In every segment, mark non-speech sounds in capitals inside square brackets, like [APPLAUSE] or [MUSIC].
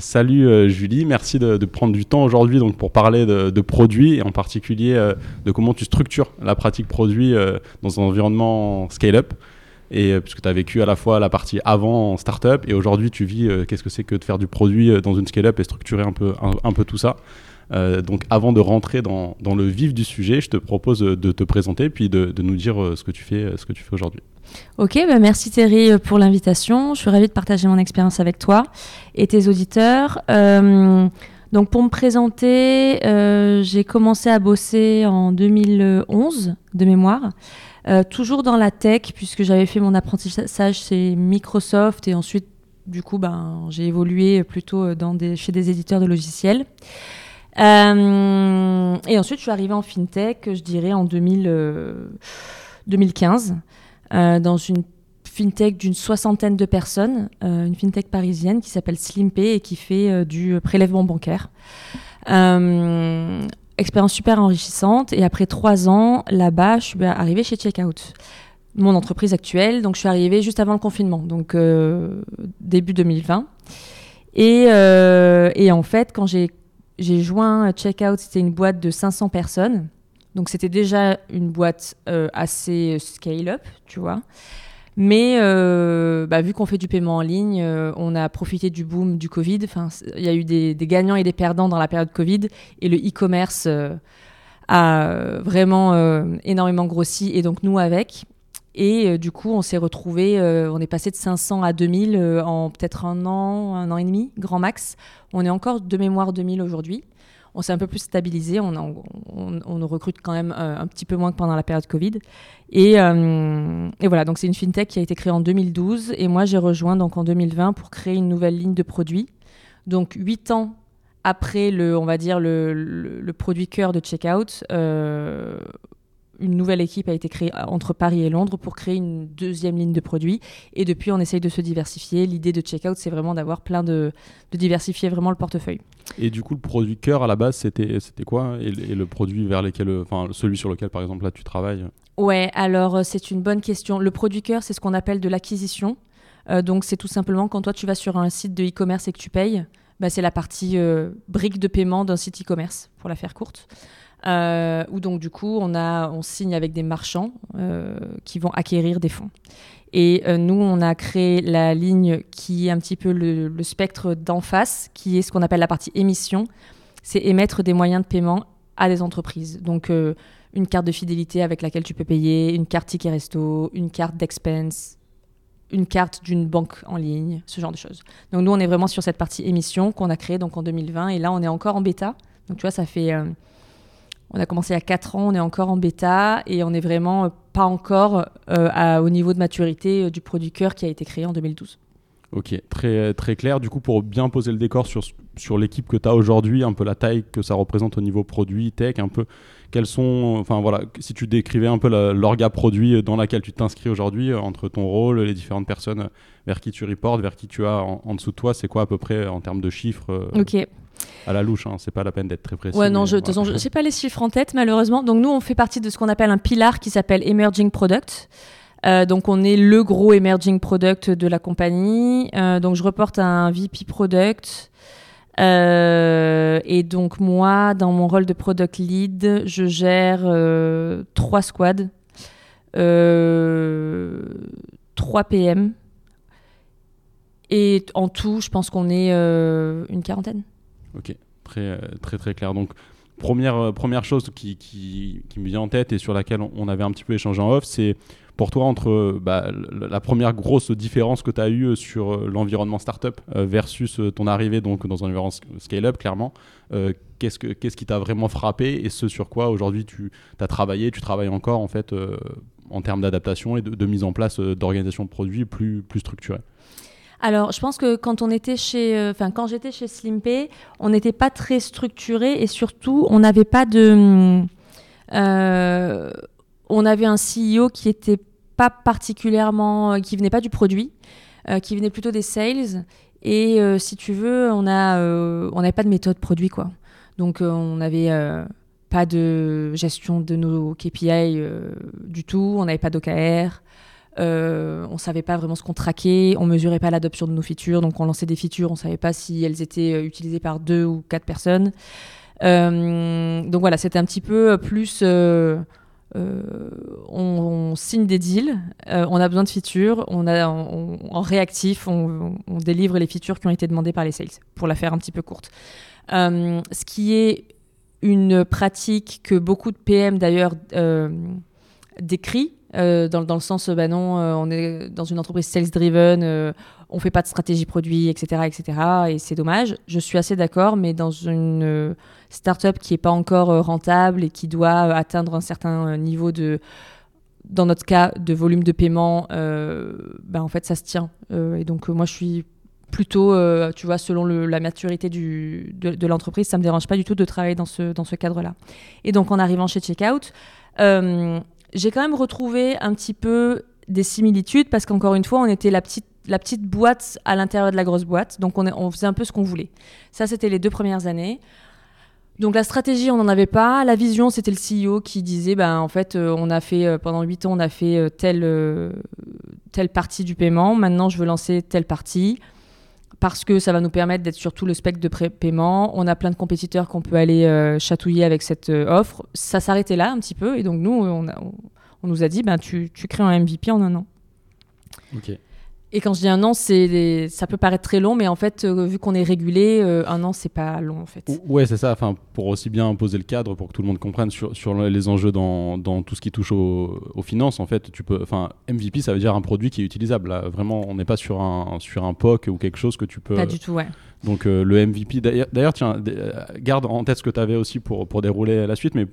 Salut euh, Julie, merci de, prendre du temps aujourd'hui donc pour parler de, produits et en particulier euh, de comment tu structures la pratique produit euh, dans un environnement scale-up. Et puisque tu as vécu à la fois la partie avant en startup et aujourd'hui tu vis qu'est-ce que c'est que de faire du produit dans une scale-up et structurer un peu, un, peu tout ça. Donc avant de rentrer dans, le vif du sujet, je te propose de te présenter puis de, nous dire ce que tu fais, ce que tu fais aujourd'hui. Ok, bah merci Thierry pour l'invitation. Je suis ravie de partager mon expérience avec toi et tes auditeurs. Euh, donc pour me présenter, euh, j'ai commencé à bosser en 2011 de mémoire, euh, toujours dans la tech puisque j'avais fait mon apprentissage chez Microsoft et ensuite du coup ben, j'ai évolué plutôt chez des éditeurs de logiciels. Et ensuite je suis arrivée en fintech, je dirais en 2000, 2015. Euh, dans une fintech d'une soixantaine de personnes, euh, une fintech parisienne qui s'appelle Slimpay et qui fait euh, du prélèvement bancaire. expérience super enrichissante. Et après trois ans là-bas, je suis arrivée chez Checkout, mon entreprise actuelle. Donc je suis arrivée juste avant le confinement, donc début 2020. Et, et, en fait, quand j'ai joint Checkout, c'était une boîte de 500 personnes. Donc c'était déjà une boîte euh, assez scale-up, tu vois. Mais euh, bah, vu qu'on fait du paiement en ligne, euh, on a profité du boom du Covid. Enfin, il y a eu des, gagnants et des perdants dans la période Covid. Et le e-commerce a vraiment énormément grossi. Et donc nous avec. Et du coup, on s'est retrouvé, on est passé de 500 à 2000 en peut-être un an, un an et demi, grand max. On est encore de mémoire 2000 aujourd'hui on s'est un peu plus stabilisé. On, recrute quand même euh, un petit peu moins que pendant la période Covid. Euh, et, voilà, donc c'est une fintech qui a été créée en 2012 et moi j'ai rejoint donc en 2020 pour créer une nouvelle ligne de produits. Donc huit ans après le, on va dire le, produit cœur de Checkout, euh, une nouvelle équipe a été créée entre Paris et Londres pour créer une deuxième ligne de produits. Et depuis, on essaye de se diversifier. L'idée de Checkout, c'est vraiment d'avoir plein de, de diversifier vraiment le portefeuille. Et du coup, le produit cœur à la base, c'était, c'était quoi? Et, le produit vers lequel, enfin, celui sur lequel, par exemple, là, tu travailles? Ouais, alors euh, c'est une bonne question. Le produit cœur, c'est ce qu'on appelle de l'acquisition. Euh, donc, c'est tout simplement quand toi, tu vas sur un site de e-commerce et que tu payes, bah, c'est la partie euh, brique de paiement d'un site e-commerce, pour la faire courte. Euh, où donc du coup on, signe avec des marchands euh, qui vont acquérir des fonds. Et euh, nous, on a créé la ligne qui est un petit peu le, spectre d'en face, qui est ce qu'on appelle la partie émission. C'est émettre des moyens de paiement à des entreprises. Donc une carte de fidélité avec laquelle tu peux payer, une carte ticket resto, une carte d'expense, une carte d'une banque en ligne, ce genre de choses. Donc nous, on est vraiment sur cette partie émission qu'on a créée donc en 2020 et là, on est encore en bêta. Donc tu vois, ça fait on a commencé il y a 4 ans, on est encore en bêta et on n'est vraiment euh, pas encore euh, au niveau de maturité euh, du produit cœur qui a été créé en 2012. Ok, très, très clair. Du coup, pour bien poser le décor sur, sur l'équipe que tu as aujourd'hui, un peu la taille que ça représente au niveau produit, tech, un peu quels sont, enfin voilà, si tu décrivais un peu l'orga produit dans laquelle tu t'inscris aujourd'hui, entre ton rôle, les différentes personnes vers qui tu reportes, vers qui tu as en, en dessous de toi, c'est quoi à peu près en termes de chiffres Ok à la louche, hein. c'est pas la peine d'être très précis. Ouais, non, je, je [LAUGHS] pas les chiffres en tête, malheureusement. Donc, nous, on fait partie de ce qu'on appelle un pilar qui s'appelle Emerging Product. Euh, donc, on est le gros Emerging Product de la compagnie. Euh, donc, je reporte un VP Product. Euh, et donc, moi, dans mon rôle de Product Lead, je gère trois squads, trois PM. Et en tout, je pense qu'on est une quarantaine. Ok, très, euh, très, très clair. Donc, première, euh, première chose qui, me vient en tête et sur laquelle on, avait un petit peu échangé en off, c'est pour toi entre bah, la première grosse différence que tu as eue sur euh, l'environnement startup versus ton arrivée donc, dans un environnement scale-up, clairement, qu'est-ce, que, qui t'a vraiment frappé et ce sur quoi aujourd'hui tu as travaillé, tu travailles encore en fait en termes d'adaptation et de, mise en place d'organisation de produits plus, plus structurée? Alors, je pense que quand on était chez, euh, enfin, quand j'étais chez Slimpay, on n'était pas très structuré et surtout, on n'avait pas de, euh, on avait un CEO qui était pas particulièrement, qui venait pas du produit, qui venait plutôt des sales. Et si tu veux, on a, on n'avait pas de méthode produit quoi. Donc, on n'avait pas de gestion de nos KPI du tout. On n'avait pas d'OKR. Euh, on savait pas vraiment ce qu'on traquait, on mesurait pas l'adoption de nos features, donc on lançait des features, on savait pas si elles étaient euh, utilisées par deux ou quatre personnes. Euh, donc voilà, c'était un petit peu plus. Euh, on, signe des deals, on a besoin de features, on a en réactif, on, délivre les features qui ont été demandées par les sales, pour la faire un petit peu courte. ce qui est une pratique que beaucoup de PM d'ailleurs décrit euh, dans, le sens, bah non, euh, on est dans une entreprise sales-driven, euh, on fait pas de stratégie produit, etc., etc. Et c'est dommage. Je suis assez d'accord, mais dans une startup qui est pas encore rentable et qui doit atteindre un certain niveau de, dans notre cas, de volume de paiement, bah en fait, ça se tient. et donc, moi, je suis plutôt, tu vois, selon la maturité de l'entreprise, ça me dérange pas du tout de travailler dans ce, dans ce cadre-là. Et donc, en arrivant chez Checkout, j'ai quand même retrouvé un petit peu des similitudes parce qu'encore une fois, on était la petite, la petite boîte à l'intérieur de la grosse boîte. Donc, on, faisait un peu ce qu'on voulait. Ça, c'était les deux premières années. Donc la stratégie, on n'en avait pas. La vision, c'était le CEO qui disait, ben, en fait, euh, on a fait, euh, pendant huit ans, on a fait euh, telle, telle partie du paiement. Maintenant, je veux lancer telle partie parce que ça va nous permettre d'être sur tout le spectre de paiement. On a plein de compétiteurs qu'on peut aller euh, chatouiller avec cette euh, offre. Ça s'arrêtait là un petit peu. Et donc, nous, on, nous a dit, ben, tu, tu crées un MVP en un an. Ok. Et quand je dis un an, c'est ça peut paraître très long, mais en fait, euh, vu qu'on est régulé, euh, un an, c'est pas long en fait. Ouais, c'est ça. Enfin, pour aussi bien poser le cadre, pour que tout le monde comprenne sur, sur les enjeux dans, dans, tout ce qui touche aux, finances, en fait, tu peux. Enfin, MVP, ça veut dire un produit qui est utilisable. Là, vraiment, on n'est pas sur un sur un POC ou quelque chose que tu peux. Pas du tout, ouais. Donc euh, le MVP, d'ailleurs, tiens, euh, garde en tête ce que tu avais aussi pour, pour dérouler la suite, mais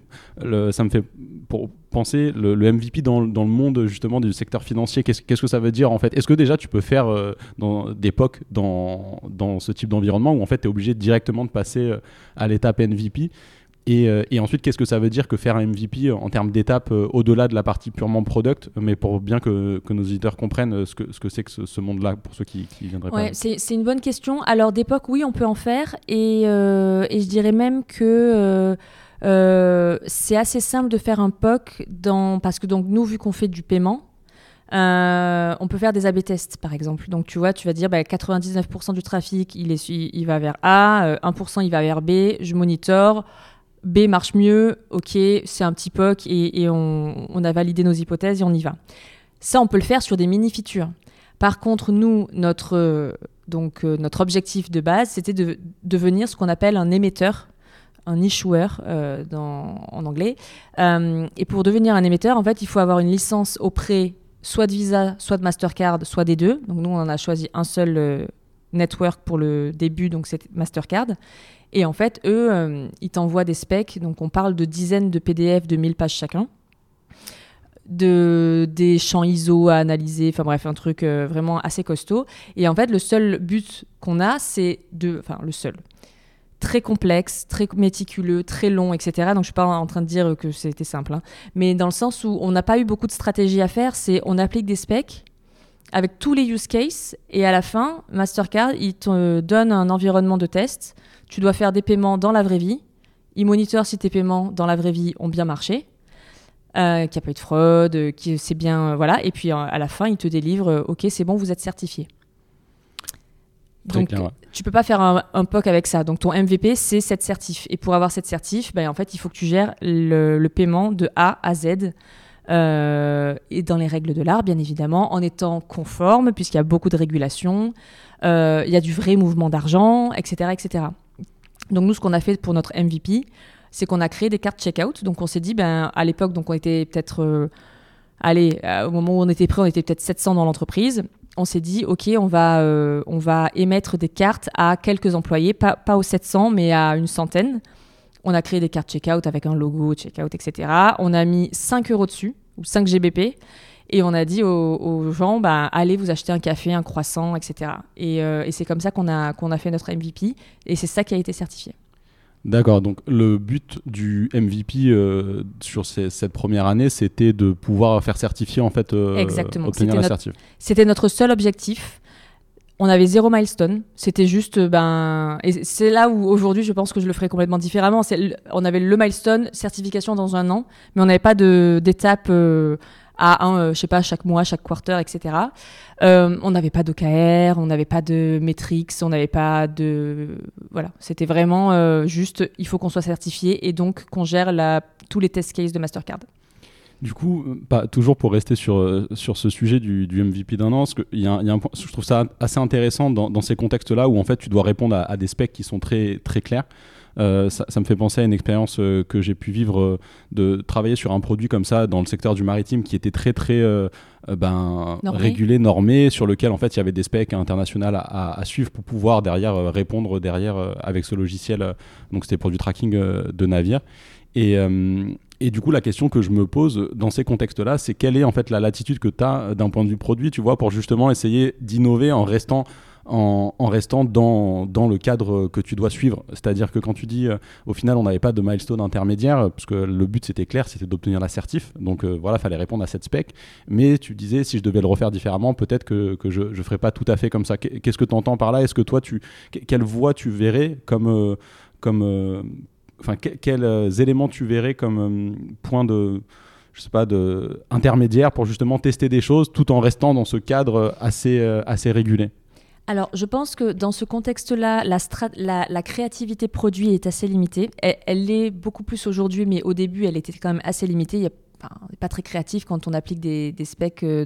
ça me fait pour penser le, MVP dans, dans, le monde justement du secteur financier, qu'est-ce que ça veut dire en fait? Est-ce que déjà tu peux faire euh, dans des dans, dans ce type d'environnement où en fait tu es obligé directement de passer à l'étape MVP euh, et, ensuite, qu'est-ce que ça veut dire que faire un MVP en termes d'étape euh, au-delà de la partie purement product, mais pour bien que, nos éditeurs comprennent euh, ce que c'est ce que ce, monde-là pour ceux qui, qui viendraient ouais, C'est une bonne question. Alors, d'époque, oui, on peut en faire. Et, et je dirais même que c'est assez simple de faire un POC dans, parce que donc, nous, vu qu'on fait du paiement, on peut faire des A/B tests, par exemple. Donc, tu vois, tu vas dire, bah, 99% du trafic, il, est, il va vers A, 1% il va vers B, je monitor. B marche mieux, ok, c'est un petit POC et, on, a validé nos hypothèses et on y va. Ça, on peut le faire sur des mini-features. Par contre, nous, notre, donc, euh, notre objectif de base, c'était de devenir ce qu'on appelle un émetteur, un issuer euh, en anglais. Euh, et pour devenir un émetteur, en fait, il faut avoir une licence auprès soit de Visa, soit de Mastercard, soit des deux. Donc nous, on en a choisi un seul network pour le début, donc c'est Mastercard. Et en fait, eux, euh, ils t'envoient des specs. Donc, on parle de dizaines de PDF de 1000 pages chacun. De, des champs ISO à analyser. Enfin, bref, un truc euh, vraiment assez costaud. Et en fait, le seul but qu'on a, c'est de. Enfin, le seul. Très complexe, très méticuleux, très long, etc. Donc, je ne suis pas en train de dire que c'était simple. Hein. Mais dans le sens où on n'a pas eu beaucoup de stratégie à faire, c'est on applique des specs avec tous les use cases. Et à la fin, Mastercard, il te donne un environnement de test tu dois faire des paiements dans la vraie vie. Il monitorent si tes paiements dans la vraie vie ont bien marché, euh, qu'il n'y a pas eu de fraude, euh, que c'est bien. Euh, voilà. Et puis à la fin, il te délivre OK, c'est bon, vous êtes certifié. Donc, tu peux pas faire un, POC avec ça. Donc, ton MVP, c'est cette certif. Et pour avoir cette certif, ben, en fait, il faut que tu gères le, paiement de A à Z. et dans les règles de l'art, bien évidemment, en étant conforme, puisqu'il y a beaucoup de régulations, il y a du vrai mouvement d'argent, etc., etc. Donc nous, ce qu'on a fait pour notre MVP, c'est qu'on a créé des cartes checkout. Donc on s'est dit, ben, à l'époque, donc on était peut-être, euh, allez, euh, au moment où on était prêt, on était peut-être 700 dans l'entreprise. On s'est dit, ok, on va, euh, on va émettre des cartes à quelques employés, pas, pas aux 700, mais à une centaine. On a créé des cartes checkout avec un logo checkout, etc. On a mis 5 euros dessus, ou 5 GBP. Et on a dit aux, gens, bah, allez vous acheter un café, un croissant, etc. Et, et c'est comme ça qu'on a, qu'on a fait notre MVP. Et c'est ça qui a été certifié. D'accord, donc le but du MVP euh, sur cette première année, c'était de pouvoir faire certifier en fait, euh, Exactement. obtenir la certif. C'était notre seul objectif. On avait zéro milestone. C'était juste, ben, et c'est là où aujourd'hui je pense que je le ferais complètement différemment. On avait le milestone certification dans un an, mais on n'avait pas d'étape. Euh, à un, euh, je sais pas, chaque mois, chaque quarter, etc. Euh, on n'avait pas d'OKR, on n'avait pas de metrics, on n'avait pas de... Voilà, c'était vraiment euh, juste, il faut qu'on soit certifié et donc qu'on gère la, tous les test cases de Mastercard. Du coup, pas, toujours pour rester sur, sur ce sujet du, MVP d'un an, parce que y a, y a un point, je trouve ça assez intéressant dans, dans ces contextes-là où en fait tu dois répondre à, à, des specs qui sont très, très clairs. Euh, ça, me fait penser à une expérience euh, que j'ai pu vivre euh, de travailler sur un produit comme ça dans le secteur du maritime qui était très très ben, régulé, normé, sur lequel en fait il y avait des specs internationaux à, suivre pour pouvoir derrière répondre derrière avec ce logiciel. donc c'était pour du tracking de navires. Et, et du coup, la question que je me pose dans ces contextes-là, c'est quelle est en fait la latitude que tu as d'un point de vue produit, tu vois, pour justement essayer d'innover en restant en, restant dans, dans, le cadre que tu dois suivre. C'est-à-dire que quand tu dis, euh, au final, on n'avait pas de milestone intermédiaire, parce que le but c'était clair, c'était d'obtenir l'assertif. Donc euh, voilà, fallait répondre à cette spec. Mais tu disais, si je devais le refaire différemment, peut-être que, que, je ne ferais pas tout à fait comme ça. Qu'est-ce que tu entends par là? Est-ce que toi, tu, quelle voie tu verrais comme. Euh, comme enfin, quels éléments tu verrais comme point de je sais pas, de intermédiaire pour justement tester des choses tout en restant dans ce cadre assez, assez régulé? Alors, je pense que dans ce contexte-là, la, créativité produit est assez limitée. Elle, l'est beaucoup plus aujourd'hui, mais au début, elle était quand même assez limitée. Il y n'est pas très créatif quand on applique des, specs euh,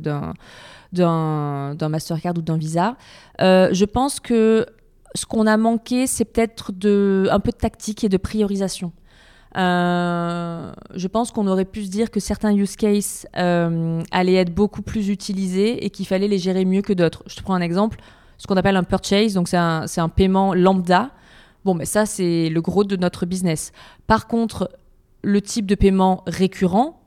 d'un, Mastercard ou d'un Visa. Euh, je pense que ce qu'on a manqué, c'est peut-être de, un peu de tactique et de priorisation. Euh, je pense qu'on aurait pu se dire que certains use cases allaient être beaucoup plus utilisés et qu'il fallait les gérer mieux que d'autres. Je te prends un exemple ce qu'on appelle un purchase, donc c'est un, un, paiement lambda. Bon, mais ça, c'est le gros de notre business. Par contre, le type de paiement récurrent,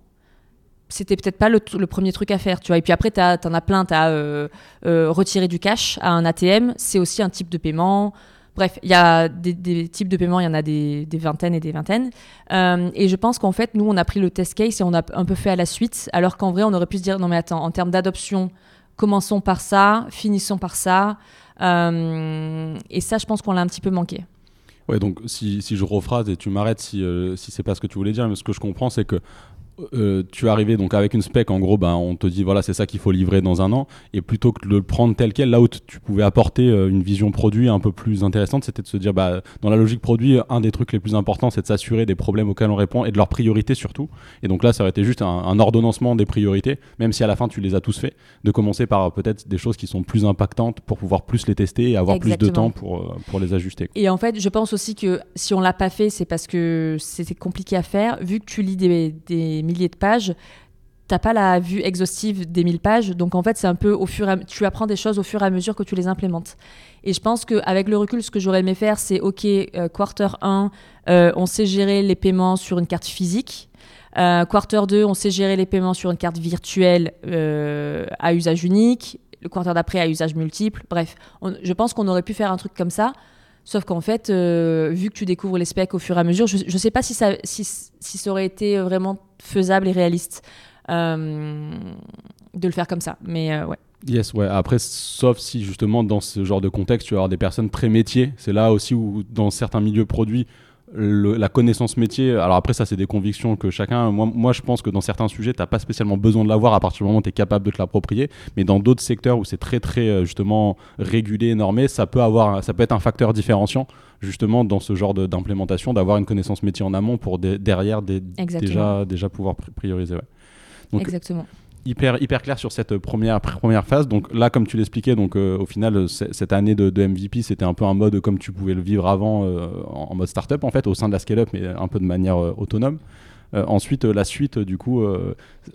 c'était peut-être pas le, premier truc à faire, tu vois. Et puis après, tu en as plein, tu as euh, euh, retiré du cash à un ATM, c'est aussi un type de paiement. Bref, il y a des, types de paiement, il y en a des, vingtaines et des vingtaines. Euh, et je pense qu'en fait, nous, on a pris le test case et on a un peu fait à la suite, alors qu'en vrai, on aurait pu se dire, non mais attends, en termes d'adoption, commençons par ça, finissons par ça. Euh, et ça, je pense qu'on l'a un petit peu manqué. Ouais, donc si, si je rephrase et tu m'arrêtes si, euh, si c'est pas ce que tu voulais dire, mais ce que je comprends, c'est que euh, tu es arrivé donc avec une spec, en gros, ben, on te dit voilà, c'est ça qu'il faut livrer dans un an. Et plutôt que de le prendre tel quel, là où tu pouvais apporter euh, une vision produit un peu plus intéressante, c'était de se dire bah, dans la logique produit, un des trucs les plus importants, c'est de s'assurer des problèmes auxquels on répond et de leurs priorités surtout. Et donc là, ça aurait été juste un, ordonnancement des priorités, même si à la fin tu les as tous fait, de commencer par peut-être des choses qui sont plus impactantes pour pouvoir plus les tester et avoir plus de temps pour, euh, pour les ajuster. Et en fait, je pense aussi que si on l'a pas fait, c'est parce que c'était compliqué à faire, vu que tu lis des, des milliers de pages, t'as pas la vue exhaustive des 1000 pages. Donc en fait, c'est un peu au fur et à, tu apprends des choses au fur et à mesure que tu les implémentes. Et je pense qu'avec le recul, ce que j'aurais aimé faire, c'est OK, euh, quarter 1, euh, on sait gérer les paiements sur une carte physique. Euh, quarter 2, on sait gérer les paiements sur une carte virtuelle à usage unique. Le quarter d'après à usage multiple. Bref, je pense qu'on aurait pu faire un truc comme ça. Sauf qu'en fait, vu que tu découvres les specs au fur et à mesure, je ne sais pas si ça, si, ça aurait été vraiment faisable et réaliste euh, de le faire comme ça. Mais euh, ouais. Yes, ouais. Après, sauf si justement dans ce genre de contexte, tu vas avoir des personnes très métiers. C'est là aussi où, dans certains milieux produits, la connaissance métier, alors après ça c'est des convictions que chacun, moi, moi je pense que dans certains sujets tu n'as pas spécialement besoin de l'avoir à partir du moment où tu es capable de te l'approprier, mais dans d'autres secteurs où c'est très très euh, justement régulé, normé, ça peut, avoir, ça peut être un facteur différenciant justement dans ce genre d'implémentation, d'avoir une connaissance métier en amont pour derrière déjà, déjà pouvoir prioriser. Exactement hyper, hyper clair sur cette première, première phase. Donc là, comme tu l'expliquais, donc euh, au final, cette année de, MVP, c'était un peu un mode comme tu pouvais le vivre avant, euh, en mode startup en fait, au sein de la scale-up, mais un peu de manière euh, autonome. Ensuite, la suite, du coup,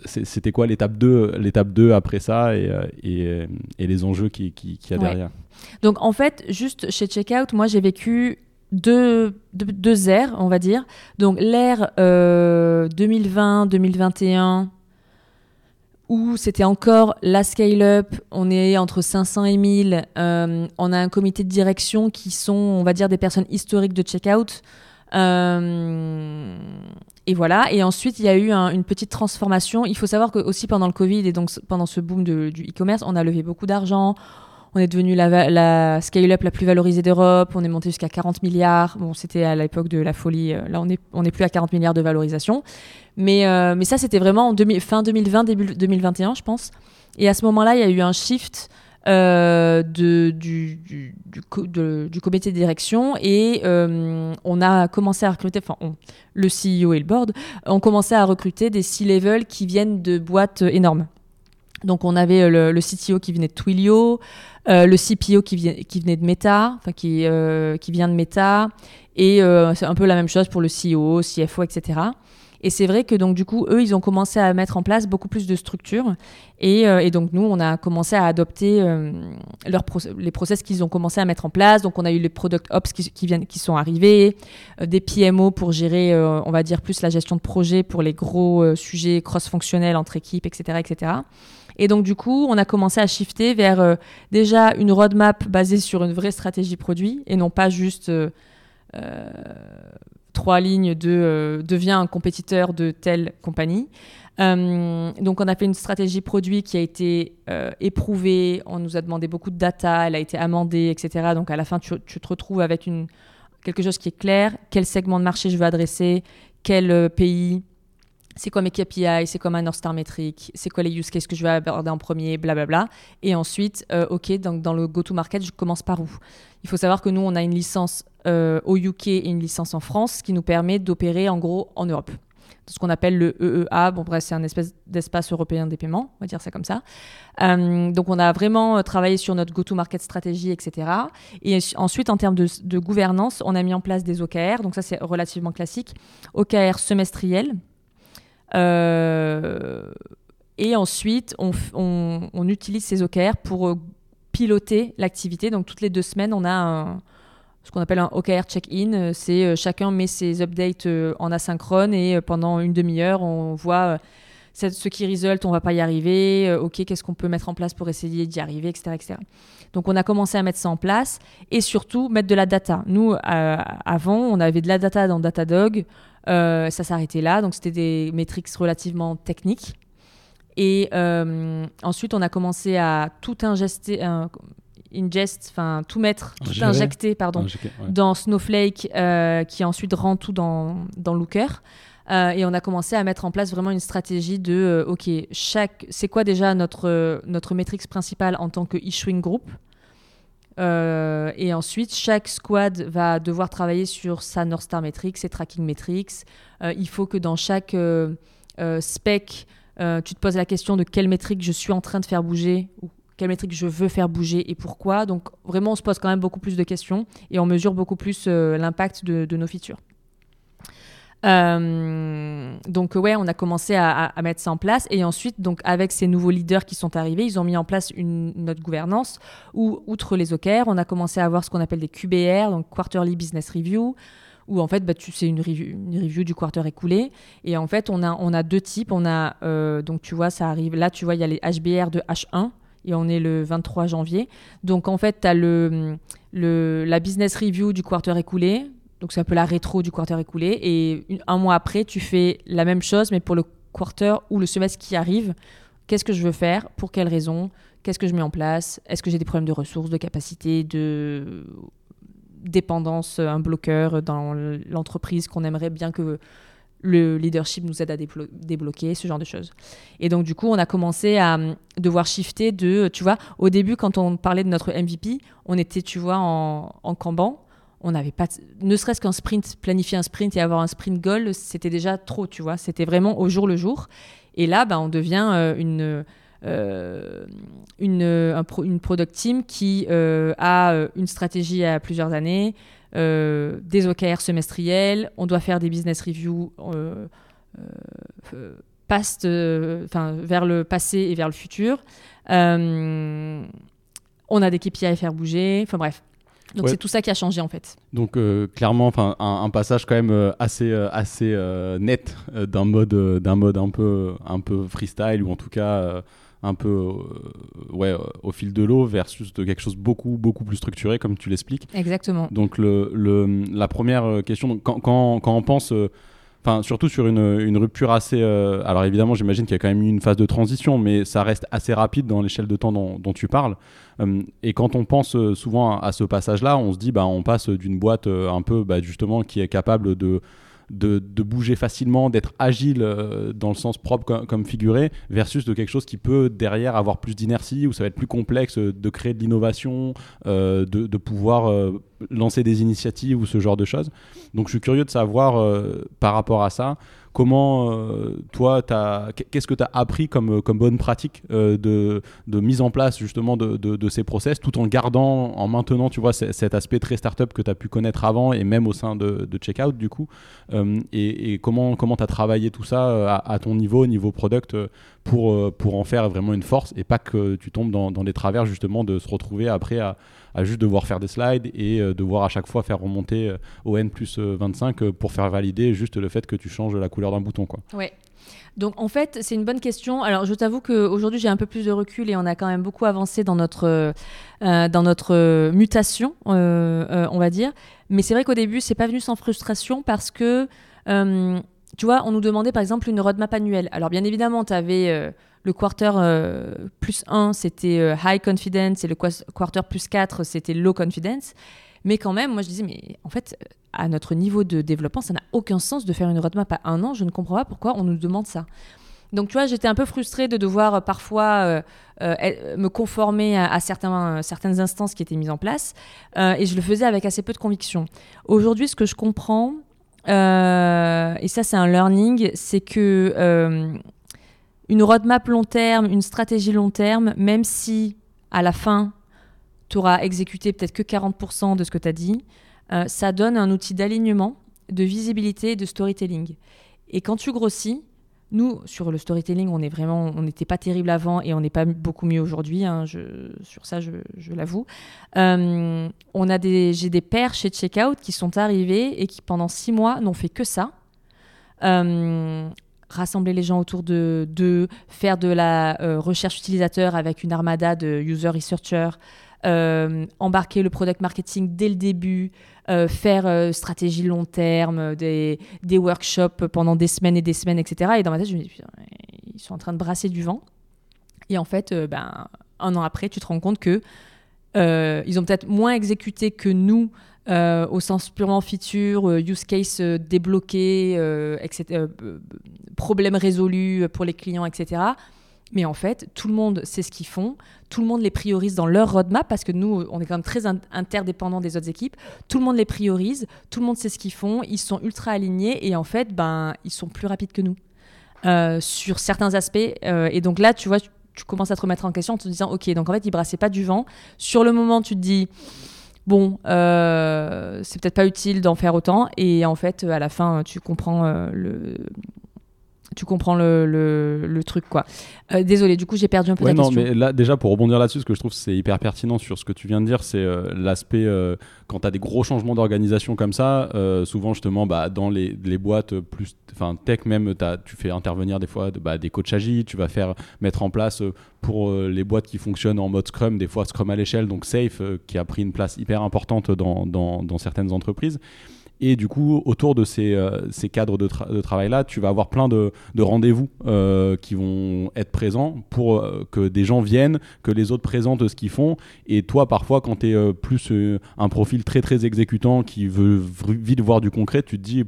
c'était quoi l'étape 2, l'étape 2 après ça et, et, et les enjeux qu'il qui, qui y a derrière Donc en fait, juste chez Checkout, moi j'ai vécu deux, deux, deux, ères, on va dire. Donc l'ère 2020-2021 où c'était encore la scale-up, on est entre 500 et 1000, euh, on a un comité de direction qui sont, on va dire, des personnes historiques de checkout. Euh, et voilà. Et ensuite, il y a eu une petite transformation. Il faut savoir que aussi pendant le Covid et donc pendant ce boom du e-commerce, on a levé beaucoup d'argent. On est devenu la, scale-up la plus valorisée d'Europe. On est monté jusqu'à 40 milliards. Bon, c'était à l'époque de la folie. Euh, là, on n'est on est plus à 40 milliards de valorisation. Mais, euh, mais ça, c'était vraiment en fin 2020, début 2021, je pense. Et à ce moment-là, il y a eu un shift euh, du, du, du, comité de direction et on a commencé à recruter, enfin le CEO et le board ont commencé à recruter des C-level qui viennent de boîtes énormes. Donc on avait le, le CTO qui venait de Twilio, euh, le CPO qui, qui venait de Meta, enfin qui, euh, qui vient de Meta, et euh, c'est un peu la même chose pour le CEO, CFO, etc. Et c'est vrai que donc du coup, eux, ils ont commencé à mettre en place beaucoup plus de structures. Et, et donc nous, on a commencé à adopter leurs les process qu'ils ont commencé à mettre en place. Donc on a eu les product ops qui, viennent, qui sont arrivés, des PMO pour gérer, on va dire plus la gestion de projet pour les gros sujets cross-fonctionnels entre équipes, etc., etc. Et donc, du coup, on a commencé à shifter vers euh, déjà une roadmap basée sur une vraie stratégie produit et non pas juste euh, euh, trois lignes de devient un compétiteur de telle compagnie. donc, on a fait une stratégie produit qui a été éprouvée. On nous a demandé beaucoup de data, elle a été amendée, etc. Donc, à la fin, tu, te retrouves avec quelque chose qui est clair. Quel segment de marché je veux adresser? Quel pays? C'est quoi mes KPI, c'est quoi ma North Star métrique, c'est quoi les use cases que je vais aborder en premier, blablabla. Et ensuite, euh, ok, donc dans le go-to-market, je commence par où? Il faut savoir que nous, on a une licence euh, au UK et une licence en France qui nous permet d'opérer en gros en Europe. Ce qu'on appelle le EEA, bon bref, c'est un espèce d'espace européen des paiements, on va dire ça comme ça. Euh, donc on a vraiment travaillé sur notre go-to-market stratégie, etc. Et ensuite, en termes de, de gouvernance, on a mis en place des OKR, donc ça c'est relativement classique. OKR semestriel, et ensuite, on, utilise ces OKR pour euh, piloter l'activité. Donc, toutes les deux semaines, on a ce qu'on appelle un OKR check-in. Euh, c'est chacun met ses updates en asynchrone et pendant une demi-heure, on voit ce qui résulte, on va pas y arriver. ok, qu'est-ce qu'on peut mettre en place pour essayer d'y arriver, etc., etc. Donc, on a commencé à mettre ça en place et surtout mettre de la data. Nous, avant, on avait de la data dans Datadog. Euh, ça s'arrêtait là, donc c'était des métriques relativement techniques. Et euh, ensuite, on a commencé à tout ingester, ingest, enfin tout mettre, tout injecter, pardon, dans Snowflake, euh, qui ensuite rend tout dans, dans Looker. et on a commencé à mettre en place vraiment une stratégie de, ok, chaque, c'est quoi déjà notre notre métrique principale en tant que issuing group? Euh, et ensuite, chaque squad va devoir travailler sur sa North Star Metrics, ses tracking metrics. Euh, il faut que dans chaque euh, spec, tu te poses la question de quelle métrique je suis en train de faire bouger ou quelle métrique je veux faire bouger et pourquoi. Donc vraiment, on se pose quand même beaucoup plus de questions et on mesure beaucoup plus l'impact de, nos features. Euh, donc ouais, on a commencé à, mettre ça en place. Et ensuite donc avec ces nouveaux leaders qui sont arrivés, ils ont mis en place une notre gouvernance où outre les OKR, on a commencé à avoir ce qu'on appelle des QBR, donc Quarterly Business Review où en fait bah, c'est une review, une review du quarter écoulé. Et en fait on a on a deux types, on a euh, donc tu vois ça arrive là tu vois il y a les HBR de H1 et on est le 23 janvier. Donc en fait, tu as le, le, la business review du quarter écoulé, donc c'est un peu la rétro du quarter écoulé. Et un mois après, tu fais la même chose, mais pour le quarter ou le semestre qui arrive. Qu'est-ce que je veux faire? Pour quelles raisons Qu'est-ce que je mets en place? Est-ce que j'ai des problèmes de ressources, de capacité, de dépendance, un bloqueur dans l'entreprise qu'on aimerait bien que le leadership nous aide à débloquer, ce genre de choses. Et donc, du coup, on a commencé à devoir shifter de, tu vois, au début, quand on parlait de notre MVP, on était, tu vois, en, en Kanban on n'avait pas, ne serait-ce qu'un sprint, planifier un sprint et avoir un sprint goal, c'était déjà trop, tu vois. C'était vraiment au jour le jour. Et là, bah, on devient euh, une, euh, une, product team qui euh, a une stratégie à plusieurs années, des OKR semestriels, on doit faire des business reviews vers le passé et vers le futur. on a des KPI à faire bouger. Enfin bref, Donc c'est tout ça qui a changé en fait. Donc clairement, enfin un, passage quand même assez assez net d'un mode d'un mode un peu un peu freestyle ou en tout cas un peu euh, ouais, au fil de l'eau versus de quelque chose beaucoup, beaucoup plus structuré, comme tu l'expliques. Exactement. Donc, le, le, la première euh, question, donc, quand, quand, quand, on pense. Euh, enfin, surtout sur une, une rupture assez. alors évidemment, j'imagine qu'il y a quand même eu une phase de transition, mais ça reste assez rapide dans l'échelle de temps dont, dont tu parles. Et quand on pense souvent à, ce passage-là, on se dit, bah, on passe d'une boîte un peu, bah, justement, qui est capable de de, bouger facilement, d'être agile euh, dans le sens propre comme, figuré, versus de quelque chose qui peut derrière avoir plus d'inertie, où ça va être plus complexe euh, de créer de l'innovation, euh, de, pouvoir lancer des initiatives ou ce genre de choses. Donc je suis curieux de savoir par rapport à ça, Comment, euh, toi, qu'est-ce que tu as appris comme, comme bonne pratique euh, de, de, mise en place justement de, de, ces process tout en gardant, en maintenant, tu vois, cet aspect très startup que tu as pu connaître avant et même au sein de, Checkout du coup euh, et, comment tu comment as travaillé tout ça à, ton niveau, niveau product pour, pour en faire vraiment une force et pas que tu tombes dans, dans les travers justement de se retrouver après à à juste devoir faire des slides et euh, devoir à chaque fois faire remonter euh, au N plus 25 euh, pour faire valider juste le fait que tu changes la couleur d'un bouton. Quoi. Ouais. Donc en fait, c'est une bonne question. Alors je t'avoue qu'aujourd'hui j'ai un peu plus de recul et on a quand même beaucoup avancé dans notre, dans notre mutation, on va dire. Mais c'est vrai qu'au début, c'est pas venu sans frustration parce que, tu vois, on nous demandait par exemple une roadmap annuelle. Alors bien évidemment, tu avais le quarter euh, plus 1, c'était euh, high confidence et le quarter plus 4, c'était low confidence. Mais quand même, moi je disais, mais en fait, à notre niveau de développement, ça n'a aucun sens de faire une roadmap à un an. Je ne comprends pas pourquoi on nous demande ça. Donc, tu vois, j'étais un peu frustrée de devoir euh, parfois me conformer à, certains, certaines instances qui étaient mises en place. et je le faisais avec assez peu de conviction. Aujourd'hui, ce que je comprends, et ça, c'est un learning, c'est que une roadmap long terme, une stratégie long terme, même si à la fin, tu auras exécuté peut-être que 40% de ce que tu as dit, euh, ça donne un outil d'alignement, de visibilité, de storytelling. Et quand tu grossis, nous, sur le storytelling, on n'était pas terrible avant et on n'est pas beaucoup mieux aujourd'hui. Hein, sur ça, je, l'avoue. Euh, j'ai des pairs chez Checkout qui sont arrivés et qui pendant six mois n'ont fait que ça. Euh, rassembler les gens autour de, de faire de la euh, recherche utilisateur avec une armada de user researchers, euh, embarquer le product marketing dès le début, euh, faire stratégie long terme, des, des, workshops pendant des semaines et des semaines, etc. Et dans ma tête, je me dis, ils sont en train de brasser du vent. Et en fait, ben, un an après, tu te rends compte que ils ont peut-être moins exécuté que nous euh, au sens purement feature, euh, use case euh, débloqué, etc., problème résolu pour les clients, etc. Mais en fait, tout le monde sait ce qu'ils font, tout le monde les priorise dans leur roadmap parce que nous, on est quand même très interdépendants des autres équipes. Tout le monde les priorise, tout le monde sait ce qu'ils font, ils sont ultra alignés et en fait, ben, ils sont plus rapides que nous sur certains aspects. et donc là, tu vois, tu, tu, commences à te remettre en question en te disant, ok, donc en fait, ils brassaient pas du vent. Sur le moment, tu te dis bon, euh, c'est peut-être pas utile d'en faire autant. Et en fait, à la fin, tu comprends euh, le. Tu comprends le, le, truc, quoi. Euh, désolé, du coup, j'ai perdu un peu ouais, la non, mais là, déjà, pour rebondir là-dessus, ce que je trouve c'est hyper pertinent sur ce que tu viens de dire, c'est l'aspect, quand tu as des gros changements d'organisation comme ça, souvent, justement, bah, dans les, les boîtes plus enfin tech même, tu fais intervenir des fois bah, des coachs agiles, tu vas faire mettre en place euh, pour euh, les boîtes qui fonctionnent en mode Scrum, des fois Scrum à l'échelle, donc Safe, euh, qui a pris une place hyper importante dans, dans, dans certaines entreprises. Et du coup, autour de ces, ces cadres de, travail-là, tu vas avoir plein de, de rendez-vous qui vont être présents pour que des gens viennent, que les autres présentent ce qu'ils font. Et toi, parfois, quand tu es plus un profil très très exécutant qui veut vite voir du concret, tu te dis,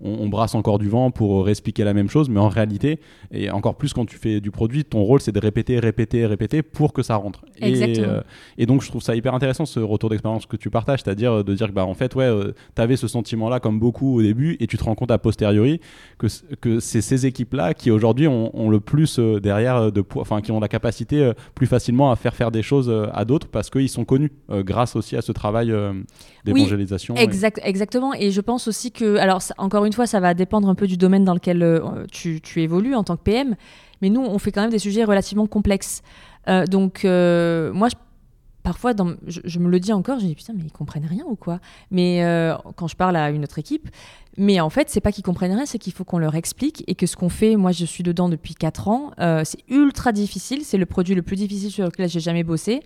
on, brasse encore du vent pour réexpliquer la même chose, mais en réalité, et encore plus quand tu fais du produit, ton rôle c'est de répéter, répéter, répéter pour que ça rentre. Et, euh, et, donc je trouve ça hyper intéressant ce retour d'expérience que tu partages, c'est-à-dire de dire que bah, en fait, ouais, euh, tu avais ce sentiment-là comme beaucoup au début et tu te rends compte a posteriori que, que c'est ces équipes-là qui aujourd'hui ont, le plus euh, derrière de enfin qui ont la capacité plus facilement à faire faire des choses à d'autres parce qu'ils sont connus grâce aussi à ce travail d'évangélisation. Oui, exact, Exactement. Et je pense aussi que, alors encore une fois, ça va dépendre un peu du domaine dans lequel euh, tu, évolues en tant que PM. Mais nous, on fait quand même des sujets relativement complexes. Euh, donc, euh, moi, parfois, dans, je, me le dis encore, je dis putain, mais ils comprennent rien ou quoi? Mais quand je parle à une autre équipe, mais en fait, c'est pas qu'ils comprennent rien, c'est qu'il faut qu'on leur explique et que ce qu'on fait, moi je suis dedans depuis 4 ans, euh, c'est ultra difficile, c'est le produit le plus difficile sur lequel j'ai jamais bossé.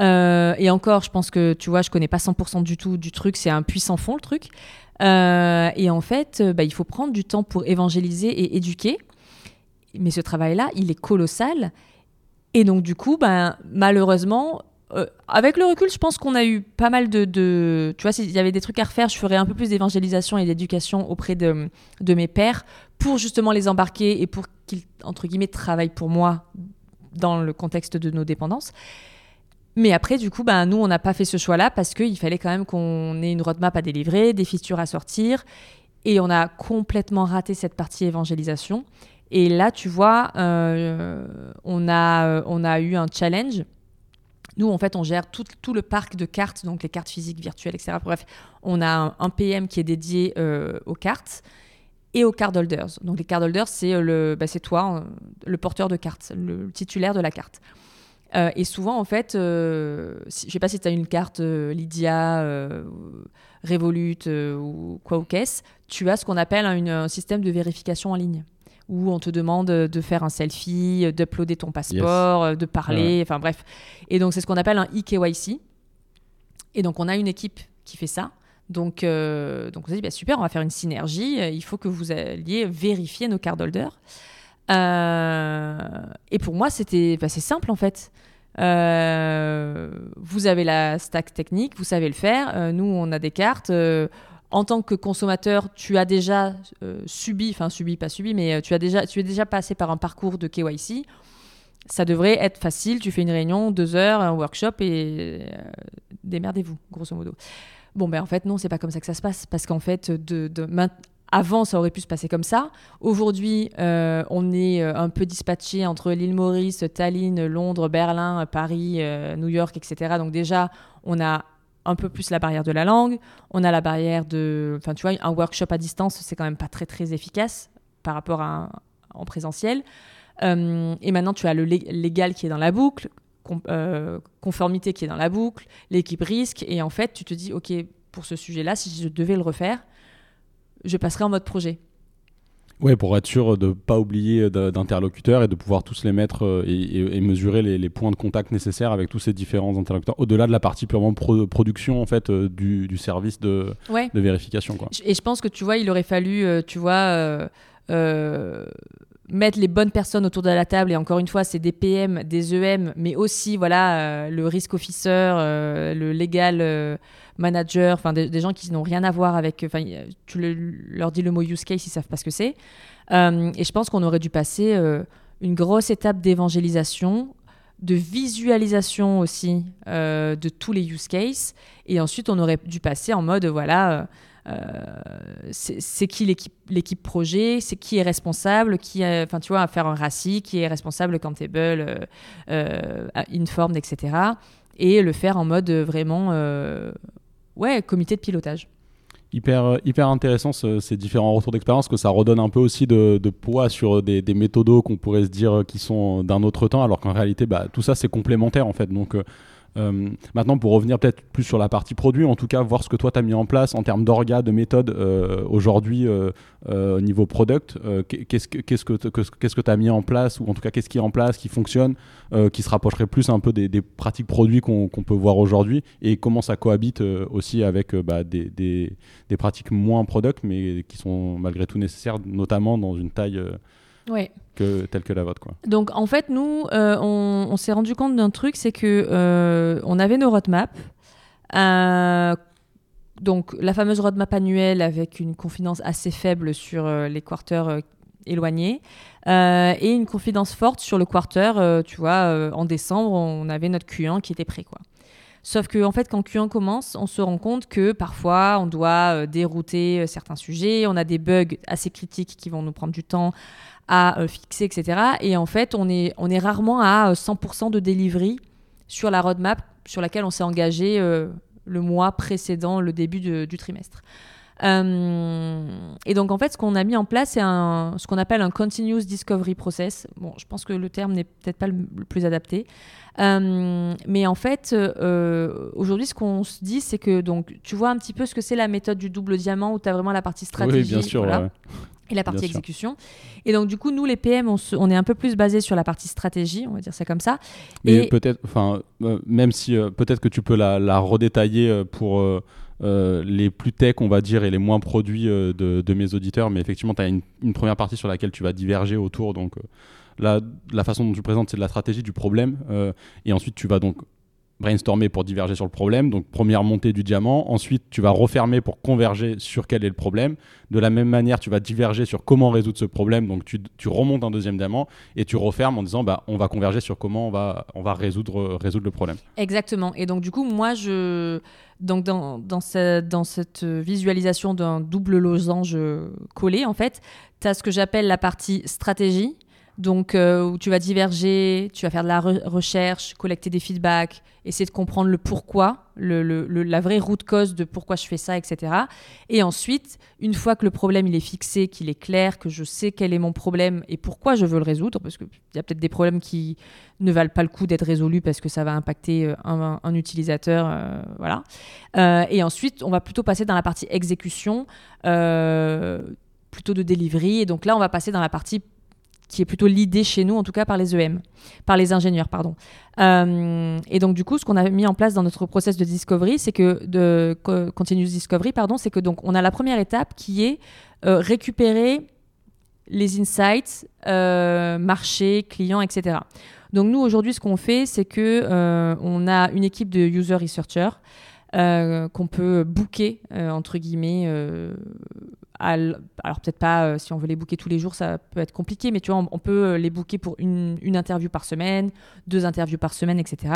Euh, et encore, je pense que tu vois, je connais pas 100% du tout du truc, c'est un puissant fond le truc. et en fait, bah, il faut prendre du temps pour évangéliser et éduquer. Mais ce travail-là, il est colossal. Et donc, du coup, ben, malheureusement, euh, avec le recul, je pense qu'on a eu pas mal de, Tu vois, s'il y avait des trucs à refaire, je ferais un peu plus d'évangélisation et d'éducation auprès de mes pères pour justement les embarquer et pour qu'ils, entre guillemets, travaillent pour moi dans le contexte de nos dépendances. Mais après, du coup, ben, nous, on n'a pas fait ce choix-là parce qu'il fallait quand même qu'on ait une roadmap à délivrer, des features à sortir. Et on a complètement raté cette partie évangélisation. Et là, tu vois, euh, on, a, on a eu un challenge nous, en fait, on gère tout, le parc de cartes, donc les cartes physiques, virtuelles, etc. Bref, on a un, PM qui est dédié euh, aux cartes et aux card holders. Donc les card holders, c'est euh, bah, toi, euh, le porteur de cartes, le titulaire de la carte. Et souvent, en fait, je ne sais pas si tu as une carte Lydia, Revolut ou quoi ou qu'est-ce, tu as ce qu'on appelle un système de vérification en ligne où on te demande de faire un selfie, d'uploader ton passeport, euh, de parler, enfin bref. Et donc c'est ce qu'on appelle un EKYC. Et donc on a une équipe qui fait ça. Donc, euh, donc on s'est dit, bah, super, on va faire une synergie. Il faut que vous alliez vérifier nos cardholders. Euh, et pour moi, c'était bah, simple en fait. vous avez la stack technique, vous savez le faire. nous, on a des cartes en tant que consommateur, tu as déjà euh, subi, enfin subi, pas subi, mais euh, tu, as déjà, tu es déjà passé par un parcours de KYC. Ça devrait être facile. Tu fais une réunion, deux heures, un workshop et euh, démerdez-vous, grosso modo. Bon, ben en fait, non, c'est pas comme ça que ça se passe. Parce qu'en fait, de, avant, ça aurait pu se passer comme ça. Aujourd'hui, on est un peu dispatché entre l'île Maurice, Tallinn, Londres, Berlin, Paris, New York, etc. Donc déjà, on a un peu plus la barrière de la langue. On a la barrière de. Enfin, tu vois, un workshop à distance, c'est quand même pas très, très efficace par rapport à en présentiel. Euh, et maintenant, tu as le légal qui est dans la boucle, euh, conformité qui est dans la boucle, l'équipe risque. Et en fait, tu te dis, OK, pour ce sujet-là, si je devais le refaire, je passerai en mode projet. Ouais, pour être sûr de ne pas oublier d'interlocuteurs et de pouvoir tous les mettre euh, et, mesurer les, points de contact nécessaires avec tous ces différents interlocuteurs, au-delà de la partie purement production en fait euh, du, service de, de, vérification. Quoi. Et je pense que tu vois, il aurait fallu, euh, tu vois, mettre les bonnes personnes autour de la table. Et encore une fois, c'est des PM, des EM, mais aussi voilà le risk officer, le legal managers, enfin des, gens qui n'ont rien à voir avec. Enfin, tu leur dis le mot use case, ils savent pas ce que c'est. Euh, et je pense qu'on aurait dû passer euh, une grosse étape d'évangélisation, de visualisation aussi euh, de tous les use cases. Et ensuite, on aurait dû passer en mode voilà. c'est qui l'équipe projet, c'est qui est responsable, qui enfin tu vois, à faire un RACI, qui est responsable, accountable, informed, etc. Et le faire en mode vraiment ouais, comité de pilotage. Hyper, euh, hyper intéressant ces différents retours d'expérience, que ça redonne un peu aussi de, poids sur des, méthodos qu'on pourrait se dire qui sont d'un autre temps, alors qu'en réalité, bah, tout ça c'est complémentaire en fait. Donc, euh, euh, maintenant, pour revenir peut-être plus sur la partie produit, en tout cas, voir ce que toi tu as mis en place en termes d'orga, de méthode euh, aujourd'hui euh, au niveau product. qu'est-ce que qu'est-ce que qu'est-ce que tu as mis en place ou en tout cas qu'est-ce qui est en place, qui fonctionne, qui se rapprocherait plus un peu des, pratiques produits qu'on peut voir aujourd'hui et comment ça cohabite aussi avec bah, des, des, des, pratiques moins product mais qui sont malgré tout nécessaires, notamment dans une taille ouais. que, telle que la vôtre. Quoi. Donc en fait, nous, euh, on, s'est rendu compte d'un truc, c'est que euh, on avait nos roadmaps. Euh, donc la fameuse roadmap annuelle avec une confidence assez faible sur les quarters éloignés et une confidence forte sur le quarter. tu vois, en décembre, on avait notre Q1 qui était prêt. Quoi. Sauf que en fait, quand Q1 commence, on se rend compte que parfois, on doit dérouter certains sujets, on a des bugs assez critiques qui vont nous prendre du temps à euh, fixer, etc. Et en fait, on est, rarement à 100% euh, de delivery sur la roadmap sur laquelle on s'est engagé euh, le mois précédent le début du trimestre. Et donc en fait, ce qu'on a mis en place, c'est un, ce qu'on appelle un continuous discovery process. Bon, je pense que le terme n'est peut-être pas le, plus adapté. mais en fait, aujourd'hui, ce qu'on se dit, c'est que donc, tu vois un petit peu ce que c'est la méthode du double diamant où tu as vraiment la partie stratégie. Oui, bien sûr et la partie exécution. Et donc, du coup, nous, les PM, on, on est un peu plus basé sur la partie stratégie, on va dire ça comme ça. Mais peut-être, enfin, euh, même si euh, peut-être que tu peux la, la redétailler euh, pour les plus tech, on va dire, et les moins produits de, de, mes auditeurs, mais effectivement, tu as une, première partie sur laquelle tu vas diverger autour. Donc, la, la façon dont tu présentes, c'est de la stratégie du problème. et ensuite, tu vas donc brainstormer pour diverger sur le problème. Donc première montée du diamant. Ensuite, tu vas refermer pour converger sur quel est le problème. De la même manière, tu vas diverger sur comment résoudre ce problème. Donc tu, tu remontes un deuxième diamant et tu refermes en disant bah, on va converger sur comment on va, on va résoudre, résoudre le problème. Exactement. Et donc du coup, moi, je... Donc dans, dans, dans cette visualisation d'un double losange collé, en fait, tu as ce que j'appelle la partie stratégie donc, euh, où tu vas diverger, tu vas faire de la recherche, collecter des feedbacks, essayer de comprendre le pourquoi, le, la vraie route cause de pourquoi je fais ça, etc. Et ensuite, une fois que le problème il est fixé, qu'il est clair, que je sais quel est mon problème et pourquoi je veux le résoudre, parce qu'il y a peut-être des problèmes qui ne valent pas le coup d'être résolus parce que ça va impacter euh, un, utilisateur, euh, voilà. et ensuite, on va plutôt passer dans la partie exécution, plutôt de delivery. Et donc là, on va passer dans la partie qui est plutôt l'idée chez nous, en tout cas par les EM, par les ingénieurs, pardon. Euh, et donc du coup, ce qu'on a mis en place dans notre process de discovery, c'est que de continuous discovery, pardon, c'est que donc on a la première étape qui est euh, récupérer les insights, euh, marché, clients, etc. Donc nous aujourd'hui, ce qu'on fait, c'est que on a une équipe de user researchers qu'on peut booker entre guillemets alors peut-être pas euh, si on veut les booker tous les jours, ça peut être compliqué, mais tu vois, on, peut euh, les booker pour une, interview par semaine, deux interviews par semaine, etc.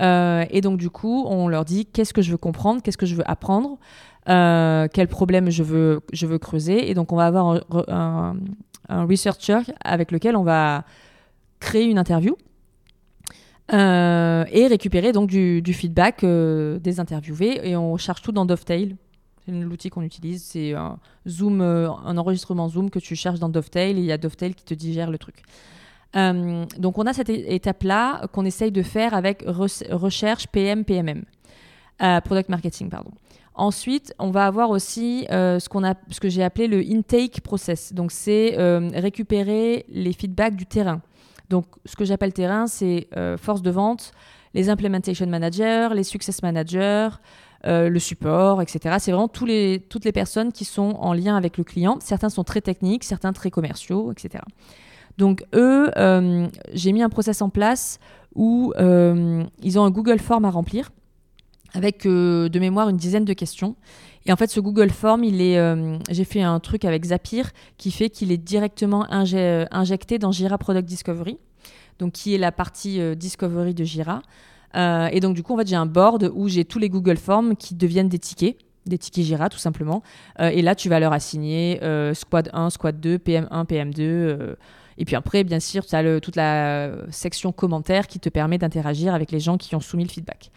Euh, et donc du coup, on leur dit qu'est-ce que je veux comprendre, qu'est-ce que je veux apprendre, quel problème je veux, creuser. Et donc on va avoir un, researcher avec lequel on va créer une interview. et récupérer donc du, du feedback des interviewés et on charge tout dans Dovetail l'outil qu'on utilise. C'est un Zoom, euh, un enregistrement Zoom que tu cherches dans Dovetail et il y a Dovetail qui te digère le truc. Euh, donc on a cette étape-là qu'on essaye de faire avec recherche PM, PMM. Euh, product marketing, pardon. Ensuite, on va avoir aussi ce, qu'on a, ce que j'ai appelé le intake process. Donc, c'est récupérer les feedbacks du terrain. Donc, ce que j'appelle terrain, c'est force de vente, les implementation managers, les success managers, euh, le support, etc. C'est vraiment toutes les personnes qui sont en lien avec le client. Certains sont très techniques, certains très commerciaux, etc. Donc eux, euh, j'ai mis un process en place où euh, ils ont un Google Form à remplir avec de mémoire une dizaine de questions. Et en fait, ce Google Form, il est, j'ai fait un truc avec Zapier qui fait qu'il est directement injecté dans Jira Product Discovery, donc qui est la partie Discovery de Jira. Euh, et donc, du coup, en fait, j'ai un board où j'ai tous les Google Forms qui deviennent des tickets des tickets Jira tout simplement. Euh, et là, tu vas leur assigner euh, Squad 1, Squad 2, PM1, PM2. et puis après, bien sûr, tu as toute la section commentaires qui te permet d'interagir avec les gens qui ont soumis le feedback.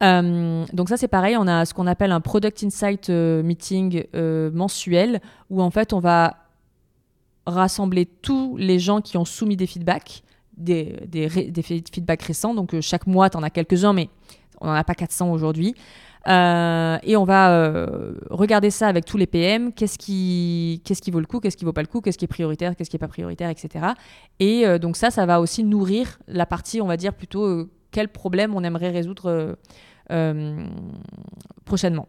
donc ça, c'est pareil. On a ce qu'on appelle un Product Insight Meeting mensuel où en fait, on va rassembler tous les gens qui ont soumis des feedbacks des, des, feedbacks récents. Donc euh, chaque mois, tu en as quelques-uns, mais on n'en a pas 400 aujourd'hui. Euh, et on va euh, regarder ça avec tous les PM. Qu'est-ce qui, qu'est-ce qui vaut le coup, qu'est-ce qui vaut pas le coup, qu'est-ce qui est prioritaire, qu'est-ce qui est pas prioritaire, etc. Et donc ça, ça va aussi nourrir la partie, on va dire plutôt quel problème on aimerait résoudre prochainement.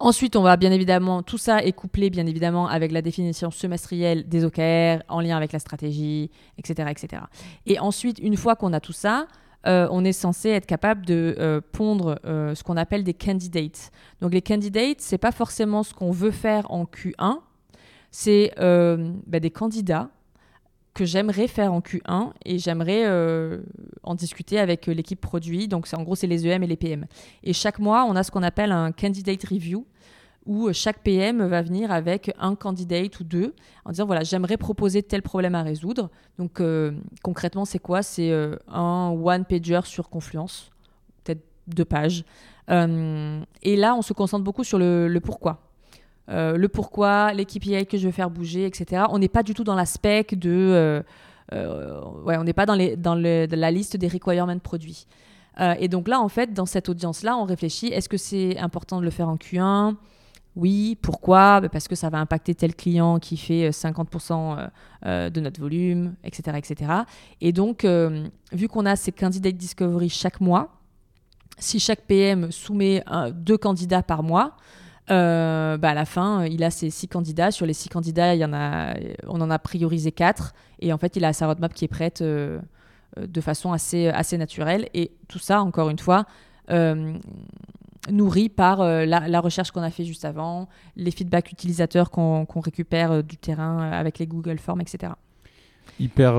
Ensuite, on va bien évidemment, tout ça est couplé bien évidemment avec la définition semestrielle des OKR en lien avec la stratégie, etc. etc. Et ensuite, une fois qu'on a tout ça, euh, on est censé être capable de euh, pondre euh, ce qu'on appelle des candidates. Donc les candidates, c'est pas forcément ce qu'on veut faire en Q1, c'est bah, des candidats que j'aimerais faire en Q1 et j'aimerais en discuter avec l'équipe produit. Donc en gros, c'est les EM et les PM. Et chaque mois, on a ce qu'on appelle un candidate review où chaque PM va venir avec un candidate ou deux en disant voilà j'aimerais proposer tel problème à résoudre donc euh, concrètement c'est quoi? C'est euh, un one pager sur Confluence peut-être deux pages euh, et là on se concentre beaucoup sur le, pourquoi le pourquoi, les KPI que je veux faire bouger, etc. On n'est pas du tout dans l'aspect de... ouais, on n'est pas dans, la liste des requirements produits. et donc là, en fait, dans cette audience-là, on réfléchit, est-ce que c'est important de le faire en Q1 oui, pourquoi? Bah, Parce que ça va impacter tel client qui fait 50% euh, euh, euh, de notre volume, etc. etc. Et donc, vu qu'on a ces candidats discovery chaque mois, si chaque PM soumet deux candidats par mois, bah, à la fin, il a ses six candidats. Sur les six candidats, il y en a, on en a priorisé quatre. Et en fait, il a sa roadmap qui est prête de façon assez, assez naturelle. Et tout ça, encore une fois, nourri par euh, la, recherche qu'on a fait juste avant, les feedbacks utilisateurs qu'on récupère euh, du terrain euh, avec les Google Forms, etc. Hyper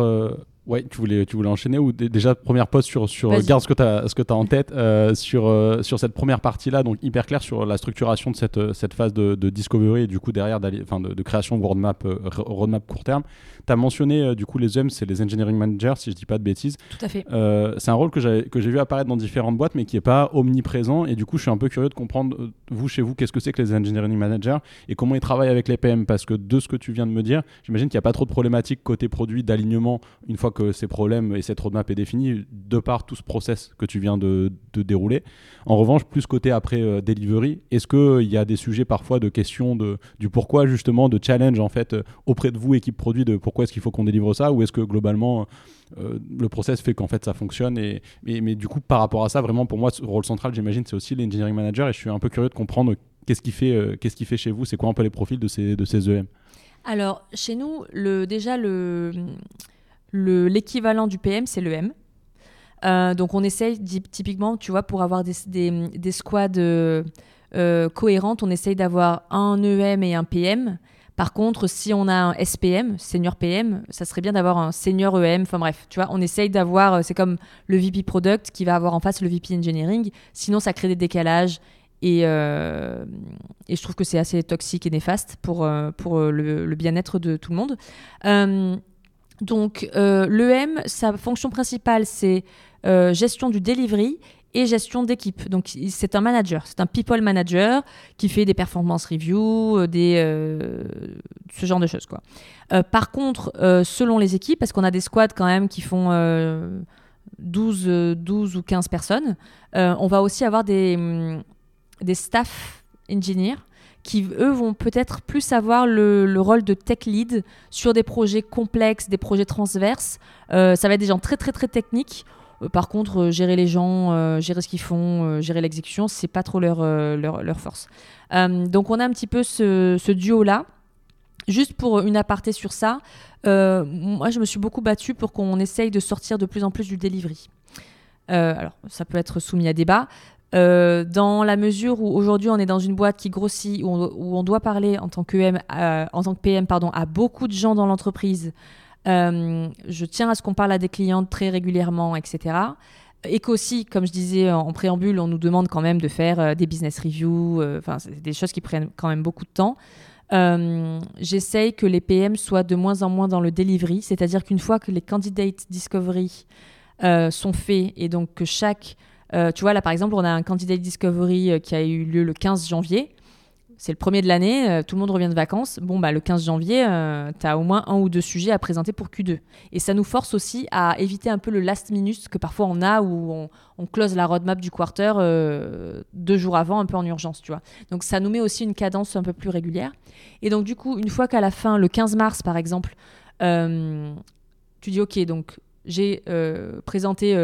Ouais, tu voulais, tu voulais enchaîner ou déjà première pause sur, sur garde ce que tu as, ce que as en tête euh, sur, euh, sur cette première partie-là, donc hyper clair sur la structuration de cette, euh, cette phase de, de discovery et du coup derrière enfin, de, de, création de roadmap, roadmap court terme. Tu as mentionné du coup les EM, c'est les engineering managers, si je dis pas de bêtises. Tout à fait. c'est un rôle que j'ai vu apparaître dans différentes boîtes mais qui n'est pas omniprésent et du coup je suis un peu curieux de comprendre, vous chez vous, qu'est-ce que c'est que les engineering managers et comment ils travaillent avec les PM parce que de ce que tu viens de me dire, j'imagine qu'il n'y a pas trop de problématiques côté produit d'alignement une fois que ces problèmes et cette roadmap est définie de par tout ce process que tu viens de, dérouler. En revanche, plus côté après euh, delivery, est-ce qu'il euh, y a des sujets parfois de questions de, du pourquoi justement, de challenge en fait euh, auprès de vous, équipe produit, de pourquoi est-ce qu'il faut qu'on délivre ça ou est-ce que globalement le process fait qu'en fait ça fonctionne et, mais, du coup par rapport à ça, vraiment pour moi, ce rôle central, j'imagine, c'est aussi l'engineering manager et je suis un peu curieux de comprendre qu'est-ce qui fait, qu'est-ce qui fait chez vous, c'est quoi un peu les profils de ces, de ces EM alors, chez nous, le, déjà, le, l'équivalent du PM, c'est le M. Euh, donc on essaye typiquement, tu vois, pour avoir des, des, squads euh, euh, cohérentes, on essaye d'avoir un EM et un PM. Par contre, si on a un SPM, senior PM, ça serait bien d'avoir un senior EM. Enfin bref, tu vois, on essaye d'avoir, c'est comme le VP Product qui va avoir en face le VP Engineering. Sinon, ça crée des décalages et, et je trouve que c'est assez toxique et néfaste pour, pour le, le bien-être de tout le monde. Donc, euh, l'EM, sa fonction principale, c'est euh, gestion du delivery et gestion d'équipe. Donc, c'est un manager, c'est un people manager qui fait des performance reviews, euh, des, ce genre de choses. Par contre, selon les équipes, parce qu'on a des squads quand même qui font 12, 12 ou 15 personnes, on va aussi avoir des, des staff engineers qui, eux, vont peut-être plus avoir le, rôle de tech lead sur des projets complexes, des projets transverses. Euh, ça va être des gens très, très, très techniques. Euh, par contre, euh, gérer les gens, gérer ce qu'ils font, gérer l'exécution, c'est pas trop leur, leur, force. donc, on a un petit peu ce, ce duo-là. Juste pour une aparté sur ça, moi, je me suis beaucoup battue pour qu'on essaye de sortir de plus en plus du delivery. alors, ça peut être soumis à débat. Euh, dans la mesure où aujourd'hui on est dans une boîte qui grossit, où on, doit parler en tant que, euh, que PM pardon, à beaucoup de gens dans l'entreprise, euh, je tiens à ce qu'on parle à des clients très régulièrement, etc. Et qu'aussi, comme je disais en, préambule, on nous demande quand même de faire des business reviews, enfin, des choses qui prennent quand même beaucoup de temps. J'essaye que les PM soient de moins en moins dans le delivery, c'est-à-dire qu'une fois que les candidate discovery sont faits et donc que chaque euh, tu vois, là, par exemple, on a un candidat discovery euh, qui a eu lieu le 15 janvier. C'est le premier de l'année, euh, tout le monde revient de vacances. Bon, bah, le 15 janvier, tu as au moins un ou deux sujets à présenter pour Q2. Et ça nous force aussi à éviter un peu le last minute que parfois on a où on, on close la roadmap du quarter deux jours avant, un peu en urgence, tu vois. Donc ça nous met aussi une cadence un peu plus régulière. Et donc, du coup, une fois qu'à la fin, le 15 mars, par exemple, tu dis, OK, donc j'ai euh, présenté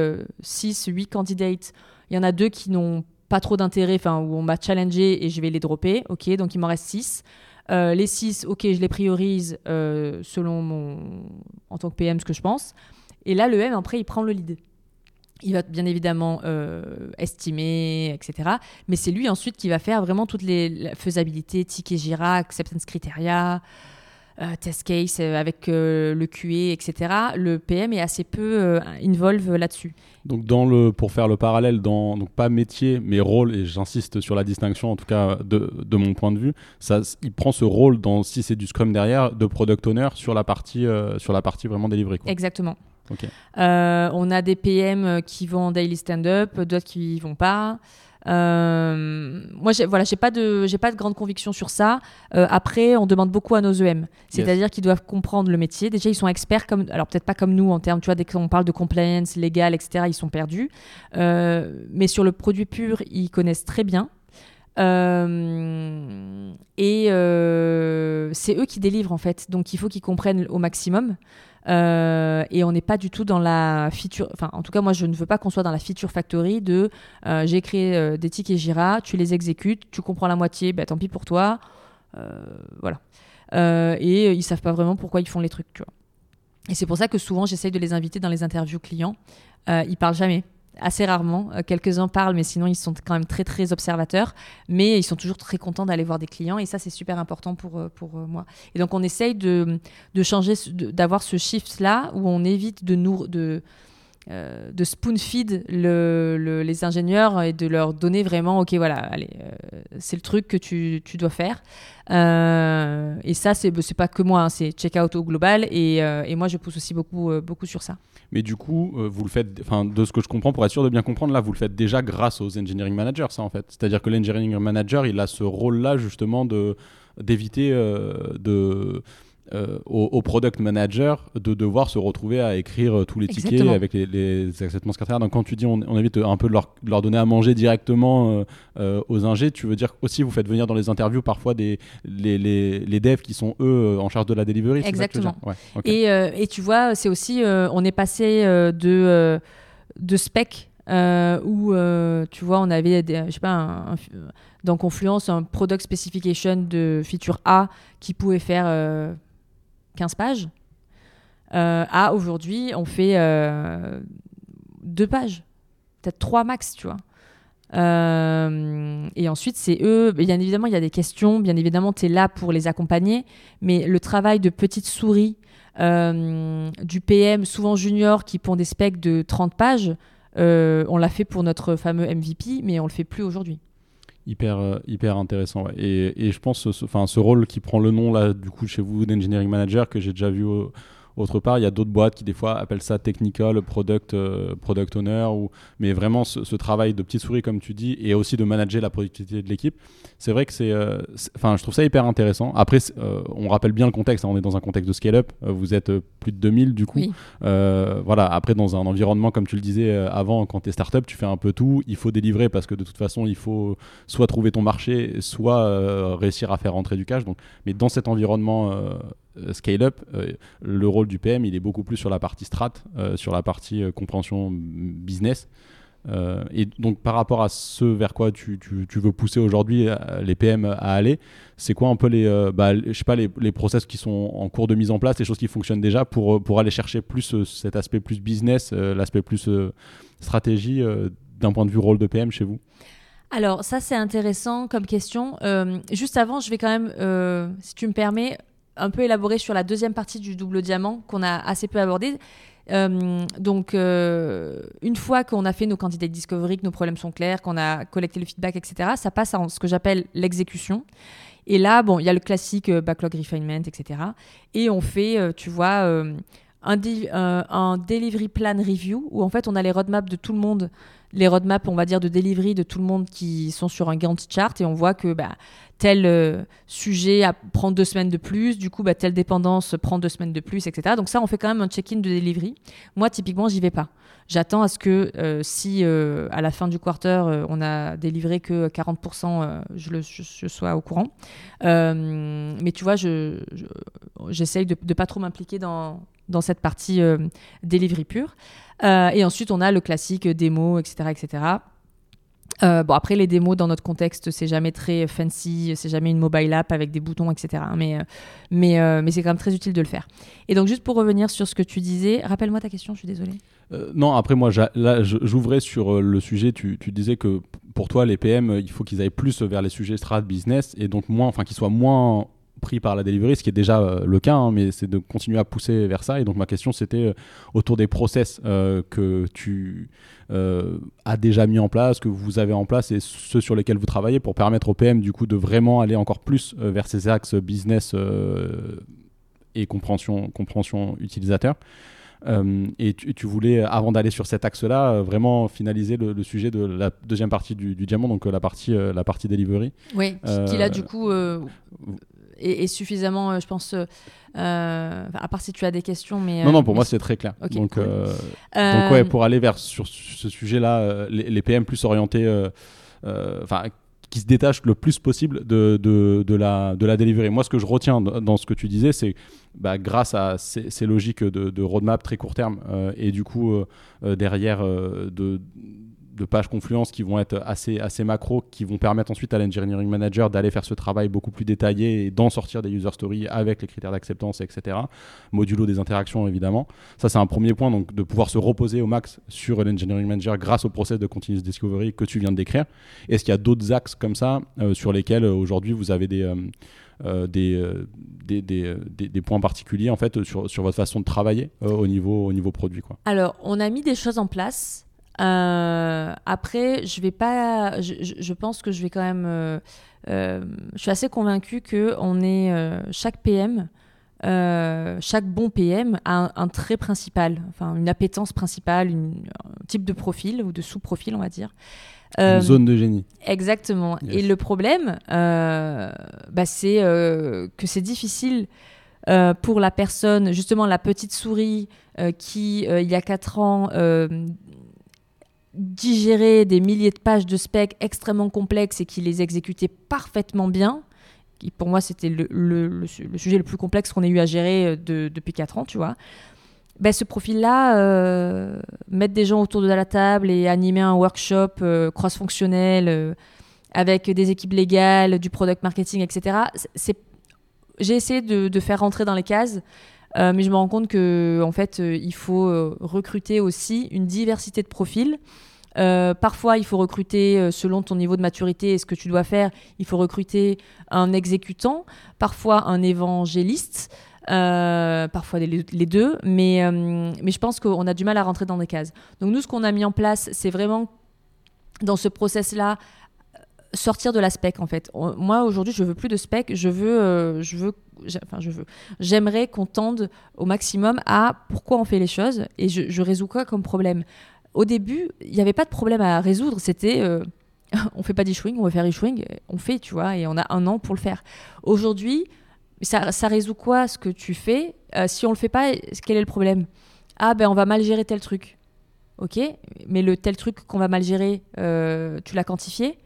6, euh, 8 candidates. Il y en a deux qui n'ont pas trop d'intérêt, enfin, où on m'a challengé et je vais les dropper. Ok, donc il m'en reste 6. Euh, les 6, ok, je les priorise selon mon, en tant que PM, ce que je pense. Et là, le M, après, il prend le lead. Il va bien évidemment estimer, etc. Mais c'est lui ensuite qui va faire vraiment toutes les faisabilités, ticket Jira, acceptance criteria, test case euh, avec euh, le QA, etc. Le PM est assez peu involve là-dessus. Donc, dans le, pour faire le parallèle, dans, donc pas métier, mais rôle, et j'insiste sur la distinction, en tout cas de, de, mon point de vue, ça, il prend ce rôle, dans, si c'est du Scrum derrière, de product owner sur la partie, sur la partie vraiment délivrée. Quoi. Exactement. on a des PM qui vont en daily stand-up, d'autres qui vont pas. Moi, j'ai, voilà, j'ai pas de, j'ai pas de grande conviction sur ça. après, on demande beaucoup à nos EM, c'est-à-dire qu'ils doivent comprendre le métier. Déjà, ils sont experts comme, alors peut-être pas comme nous en termes, tu vois, dès qu'on parle de compliance légal, etc., ils sont perdus. mais sur le produit pur, ils connaissent très bien. Euh, et euh, c'est eux qui délivrent en fait, donc il faut qu'ils comprennent au maximum. Euh, et on n'est pas du tout dans la feature. Enfin, en tout cas, moi, je ne veux pas qu'on soit dans la feature factory de j'ai créé des tickets Jira, tu les exécutes, tu comprends la moitié, bah, tant pis pour toi. voilà. et ils savent pas vraiment pourquoi ils font les trucs, tu vois. Et c'est pour ça que souvent, j'essaye de les inviter dans les interviews clients. ils parlent jamais assez rarement. Euh, quelques-uns parlent, mais sinon ils sont quand même très très observateurs. Mais ils sont toujours très contents d'aller voir des clients et ça c'est super important pour, euh, pour euh, moi. Et donc on essaye de, de changer, d'avoir ce shift là où on évite de nous de euh, de spoon feed le, les ingénieurs et de leur donner vraiment, ok, voilà, allez, euh, c'est le truc que tu, tu dois faire. Euh, et ça, c'est c'est pas que moi, hein, c'est check-out au global. Et, et, moi, je pousse aussi beaucoup, beaucoup sur ça. Mais du coup, vous le faites, enfin, de ce que je comprends, pour être sûr de bien comprendre, là, vous le faites déjà grâce aux engineering managers, ça, en fait. C'est-à-dire que l'engineering manager, il a ce rôle-là, justement, de d'éviter de euh, au, product manager de devoir se retrouver à écrire euh, tous les tickets avec les, les acceptants secrétaires. Donc quand tu dis on, on évite un peu de leur, leur, donner à manger directement euh, aux ingés, tu veux dire aussi vous faites venir dans les interviews parfois des, les, les, les devs qui sont eux en charge de la delivery. Exactement. et, et, tu vois, c'est aussi, on est passé de, de spec où tu vois on avait je sais pas un, dans Confluence un product specification de feature A qui pouvait faire 15 pages, euh, à aujourd'hui, on fait euh, deux pages, peut-être trois max, tu vois. Euh, et ensuite, c'est eux. Bien évidemment, il y a des questions. Bien évidemment, tu es là pour les accompagner. Mais le travail de petite souris du PM, souvent junior, qui pond des specs de 30 pages, on l'a fait pour notre fameux MVP, mais on le fait plus aujourd'hui hyper, euh, hyper intéressant. Et, et, je pense, ce, enfin, ce rôle qui prend le nom là, du coup, chez vous d'engineering manager que j'ai déjà vu au, autre part, il y a d'autres boîtes qui des fois appellent ça technical, product, euh, product owner, ou, mais vraiment ce, travail de petite souris comme tu dis, et aussi de manager la productivité de l'équipe, c'est vrai que c'est, euh, enfin, je trouve ça hyper intéressant. Après, euh, on rappelle bien le contexte, hein, on est dans un contexte de scale-up, vous êtes plus de 2000 du coup. voilà, après dans un environnement comme tu le disais avant, quand tu es startup, tu fais un peu tout, il faut délivrer parce que de toute façon, il faut soit trouver ton marché, soit réussir à faire rentrer du cash. Donc, mais dans cet environnement euh, scale-up, euh, le rôle du PM, il est beaucoup plus sur la partie strat, euh, sur la partie compréhension business. et donc par rapport à ce vers quoi tu, veux pousser aujourd'hui les PM à aller, c'est quoi un peu les, bah, je sais pas, les, process qui sont en cours de mise en place, les choses qui fonctionnent déjà pour aller chercher plus cet aspect plus business, l'aspect plus stratégie d'un point de vue rôle de PM chez vous? Alors ça c'est intéressant comme question. juste avant, je vais quand même, si tu me permets, un peu élaboré sur la deuxième partie du double diamant qu'on a assez peu abordé. Euh, donc, euh, une fois qu'on a fait nos candidats discovery, que nos problèmes sont clairs, qu'on a collecté le feedback, etc., ça passe à ce que j'appelle l'exécution. Et là, bon, il y a le classique euh, backlog refinement, etc. Et on fait, tu vois, un, un, delivery plan review où en fait on a les roadmaps de tout le monde les roadmaps, on va dire, de delivery de tout le monde qui sont sur un Gantt chart et on voit que bah, tel euh, sujet prend deux semaines de plus, du coup, bah, telle dépendance prend deux semaines de plus, etc. Donc ça, on fait quand même un check-in de delivery. Moi, typiquement, j'y vais pas. J'attends à ce que euh, si euh, à la fin du quarter, on a délivré que 40%, je, je, sois au courant. mais tu vois, j'essaye je, de ne pas trop m'impliquer dans, dans cette partie delivery pure. Euh, et ensuite, on a le classique démo, etc. etc. Euh, bon, après, les démos, dans notre contexte, c'est jamais très fancy, c'est jamais une mobile app avec des boutons, etc. Mais, euh, mais, mais c'est quand même très utile de le faire. Et donc, juste pour revenir sur ce que tu disais, rappelle-moi ta question, je suis désolée. non, après, moi, là, j'ouvrais sur le sujet. Tu, tu, disais que pour toi, les PM, il faut qu'ils aillent plus vers les sujets strat business et donc moins, enfin, qu'ils soient moins pris par la delivery, ce qui est déjà euh, le cas, hein, mais c'est de continuer à pousser vers ça. Et donc ma question, c'était euh, autour des process euh, que tu as déjà mis en place, que vous avez en place et ceux sur lesquels vous travaillez pour permettre au PM du coup de vraiment aller encore plus vers ces axes business et compréhension, compréhension utilisateur. et tu, voulais, avant d'aller sur cet axe-là, vraiment finaliser le, sujet de la deuxième partie du, diamant, donc la partie, la partie delivery. Oui, qui, là, du coup, est, suffisamment, je pense, à part si tu as des questions. Mais, non, non, pour moi, c'est très clair. donc, donc, ouais, pour aller vers sur ce sujet-là, les, les, PM plus orientés, enfin qui se détache le plus possible de, de, de, la, de la delivery. Moi, ce que je retiens dans ce que tu disais, c'est bah, grâce à ces, logiques de, de, roadmap très court terme euh, et du coup, euh, euh, derrière, de de pages Confluence qui vont être assez, assez macro, qui vont permettre ensuite à l'engineering manager d'aller faire ce travail beaucoup plus détaillé et d'en sortir des user stories avec les critères d'acceptance, etc. Modulo des interactions, évidemment. Ça, c'est un premier point, donc de pouvoir se reposer au max sur l'engineering manager grâce au process de continuous discovery que tu viens de décrire. Est-ce qu'il y a d'autres axes comme ça euh, sur lesquels euh, aujourd'hui vous avez des... Euh, des, des, des, points particuliers en fait sur, sur votre façon de travailler au, niveau, au niveau produit quoi? Alors on a mis des choses en place euh, après, je vais pas. Je, pense que je vais quand même. Euh, euh, je suis assez convaincue que on est chaque PM, chaque bon PM a un, trait principal, enfin une appétence principale, un type de profil ou de sous-profil, on va dire. Une zone de génie. Exactement. Et le problème, bah, c'est que c'est difficile. pour la personne, justement la petite souris qui, il y a 4 ans, digérer des milliers de pages de specs extrêmement complexes et qui les exécutait parfaitement bien, qui pour moi c'était le, sujet le plus complexe qu'on ait eu à gérer euh, de, depuis 4 ans, tu vois. Ben, ce profil-là, euh, mettre des gens autour de la table et animer un workshop euh, cross-fonctionnel avec des équipes légales, du product marketing, etc. C'est, j'ai essayé de, de, faire rentrer dans les cases, mais je me rends compte que en fait, il faut recruter aussi une diversité de profils euh, parfois, il faut recruter, euh, selon ton niveau de maturité et ce que tu dois faire, il faut recruter un exécutant, parfois un évangéliste. Euh, parfois les, deux, mais, mais je pense qu'on a du mal à rentrer dans des cases. Donc nous, ce qu'on a mis en place, c'est vraiment dans ce process-là sortir de la spec en fait. Moi aujourd'hui, je veux plus de spec, je veux, je veux, enfin je veux. J'aimerais qu'on tende au maximum à pourquoi on fait les choses et je, résous quoi comme problème? Au début, il n'y avait pas de problème à résoudre. C'était euh, [LAUGHS] on fait pas d'issuing, on va faire issuing, on fait, tu vois, et on a un an pour le faire. Aujourd'hui, ça, résout quoi ce que tu fais? Euh, Si on le fait pas, quel est le problème? Ah ben on va mal gérer tel truc. Ok, mais le tel truc qu'on va mal gérer, euh, tu l'as quantifié?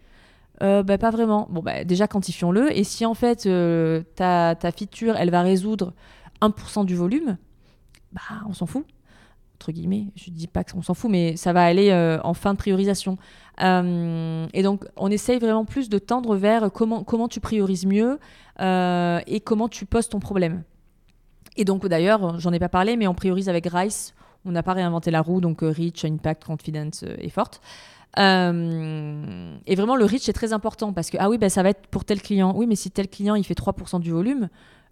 Ben, pas vraiment. Bon, ben, déjà, quantifions-le. Et si en fait, ta, ta feature, elle va résoudre 1% du volume, bah, on s'en fout entre guillemets, je dis pas qu'on s'en fout, mais ça va aller euh, en fin de priorisation. Euh, et donc, on essaye vraiment plus de tendre vers comment, comment tu priorises mieux euh, et comment tu poses ton problème. Et donc, d'ailleurs, j'en ai pas parlé, mais on priorise avec Rice. On n'a pas réinventé la roue, donc Reach, Impact, Confidence et Forte. Et vraiment, le reach est très important parce que, ah oui, bah, ça va être pour tel client. Oui, mais si tel client, il fait 3% du volume,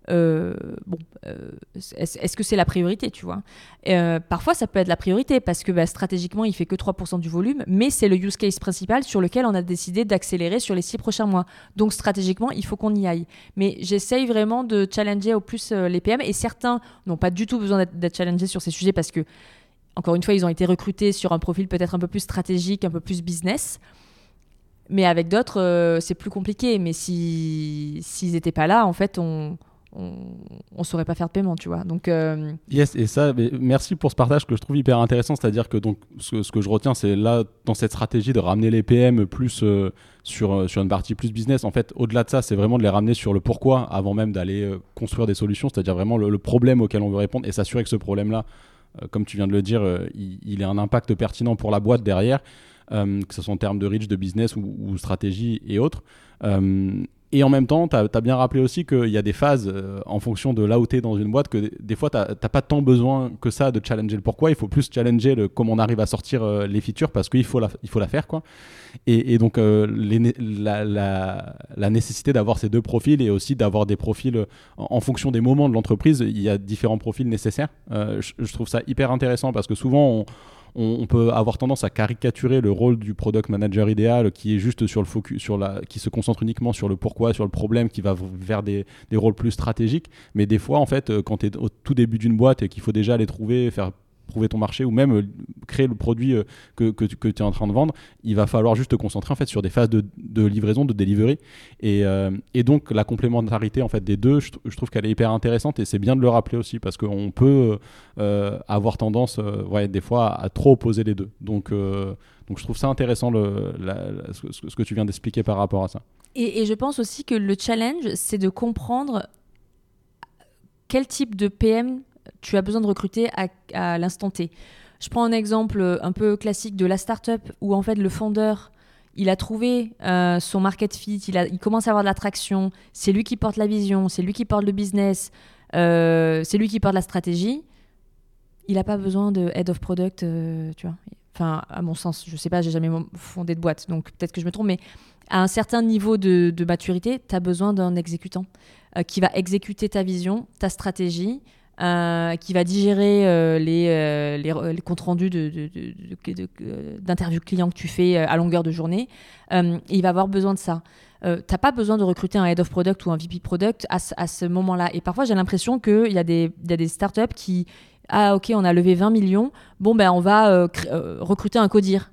euh, bon, euh, est-ce que c'est la priorité, tu vois? Euh, Parfois, ça peut être la priorité parce que bah, stratégiquement, il fait que 3% du volume, mais c'est le use case principal sur lequel on a décidé d'accélérer sur les six prochains mois. Donc, stratégiquement, il faut qu'on y aille. Mais j'essaye vraiment de challenger au plus les PM et certains n'ont pas du tout besoin d'être challengés sur ces sujets parce que, encore une fois, ils ont été recrutés sur un profil peut-être un peu plus stratégique, un peu plus business. Mais avec d'autres, c'est plus compliqué. Mais s'ils n'étaient pas là, en fait, on, on, ne saurait pas faire de paiement, tu vois. Donc euh, yes, et ça, merci pour ce partage que je trouve hyper intéressant. C'est-à-dire que donc ce, que je retiens, c'est là dans cette stratégie de ramener les PM plus euh, sur euh, sur une partie plus business. En fait, au-delà de ça, c'est vraiment de les ramener sur le pourquoi avant même d'aller construire des solutions. C'est-à-dire vraiment le, problème auquel on veut répondre et s'assurer que ce problème-là, comme tu viens de le dire, il, il, a un impact pertinent pour la boîte derrière. Que ce soit en termes de reach, de business ou, stratégie et autres. Et en même temps, tu as, bien rappelé aussi qu'il y a des phases euh, en fonction de là où tu dans une boîte que des fois, tu n'as pas tant besoin que ça de challenger le pourquoi. Il faut plus challenger le comment on arrive à sortir euh, les features parce qu'il faut la, faut la faire. Quoi. Et, donc, euh, la, la, nécessité d'avoir ces deux profils et aussi d'avoir des profils en, fonction des moments de l'entreprise, il y a différents profils nécessaires. Je, je, trouve ça hyper intéressant parce que souvent, on on, peut avoir tendance à caricaturer le rôle du product manager idéal qui est juste sur le focus, sur la, qui se concentre uniquement sur le pourquoi, sur le problème, qui va vers des, rôles plus stratégiques. Mais des fois, en fait, euh, quand tu es au tout début d'une boîte et qu'il faut déjà les trouver, faire prouver ton marché ou même créer le produit que, que, tu es en train de vendre, il va falloir juste te concentrer en fait sur des phases de, de livraison, de delivery. Et, et, donc la complémentarité en fait des deux, je, je trouve qu'elle est hyper intéressante et c'est bien de le rappeler aussi parce qu'on peut avoir tendance, ouais, des fois, à, trop opposer les deux. Donc donc je trouve ça intéressant le, ce, que tu viens d'expliquer par rapport à ça. Et, je pense aussi que le challenge, c'est de comprendre quel type de PM tu as besoin de recruter à, l'instant T. Je prends un exemple un peu classique de la startup où en fait le fondeur, il a trouvé euh, son market fit, il, commence à avoir de l'attraction, c'est lui qui porte la vision, c'est lui qui porte le business, euh, c'est lui qui porte la stratégie. Il n'a pas besoin de head of product, euh, tu vois. Enfin, à mon sens, je sais pas, j'ai jamais fondé de boîte, donc peut-être que je me trompe, mais à un certain niveau de, maturité, tu as besoin d'un exécutant euh, qui va exécuter ta vision, ta stratégie, euh, qui va digérer euh, les, les, comptes rendus d'interviews clients que tu fais à longueur de journée. il va avoir besoin de ça. Tu n'as pas besoin de recruter un head of product ou un VP product à, ce moment-là. Et parfois, j'ai l'impression qu'il y, a des, y a des startups qui ah ok, on a levé 20 millions, bon ben on va euh, euh, recruter un codir.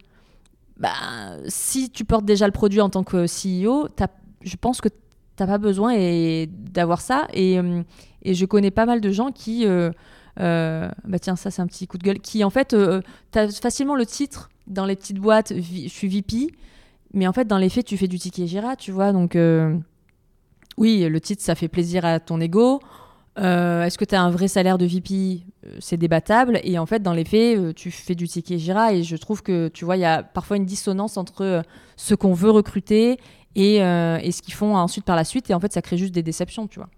Bah, si tu portes déjà le produit en tant que CEO, je pense que tu n'as pas besoin d'avoir ça. Et, euh, et, je connais pas mal de gens qui, bah tiens, ça c'est un petit coup de gueule, qui en fait, tu as facilement le titre dans les petites boîtes, je suis VP, mais en fait dans les faits tu fais du ticket Gira, tu vois. Donc oui, le titre ça fait plaisir à ton ego. Euh, est-ce que tu as un vrai salaire de VP euh, C'est débattable. Et en fait, dans les faits, euh, tu fais du ticket Gira. Et je trouve que, tu vois, il y a parfois une dissonance entre ce qu'on veut recruter et, et ce qu'ils font ensuite par la suite. Et en fait, ça crée juste des déceptions, tu vois.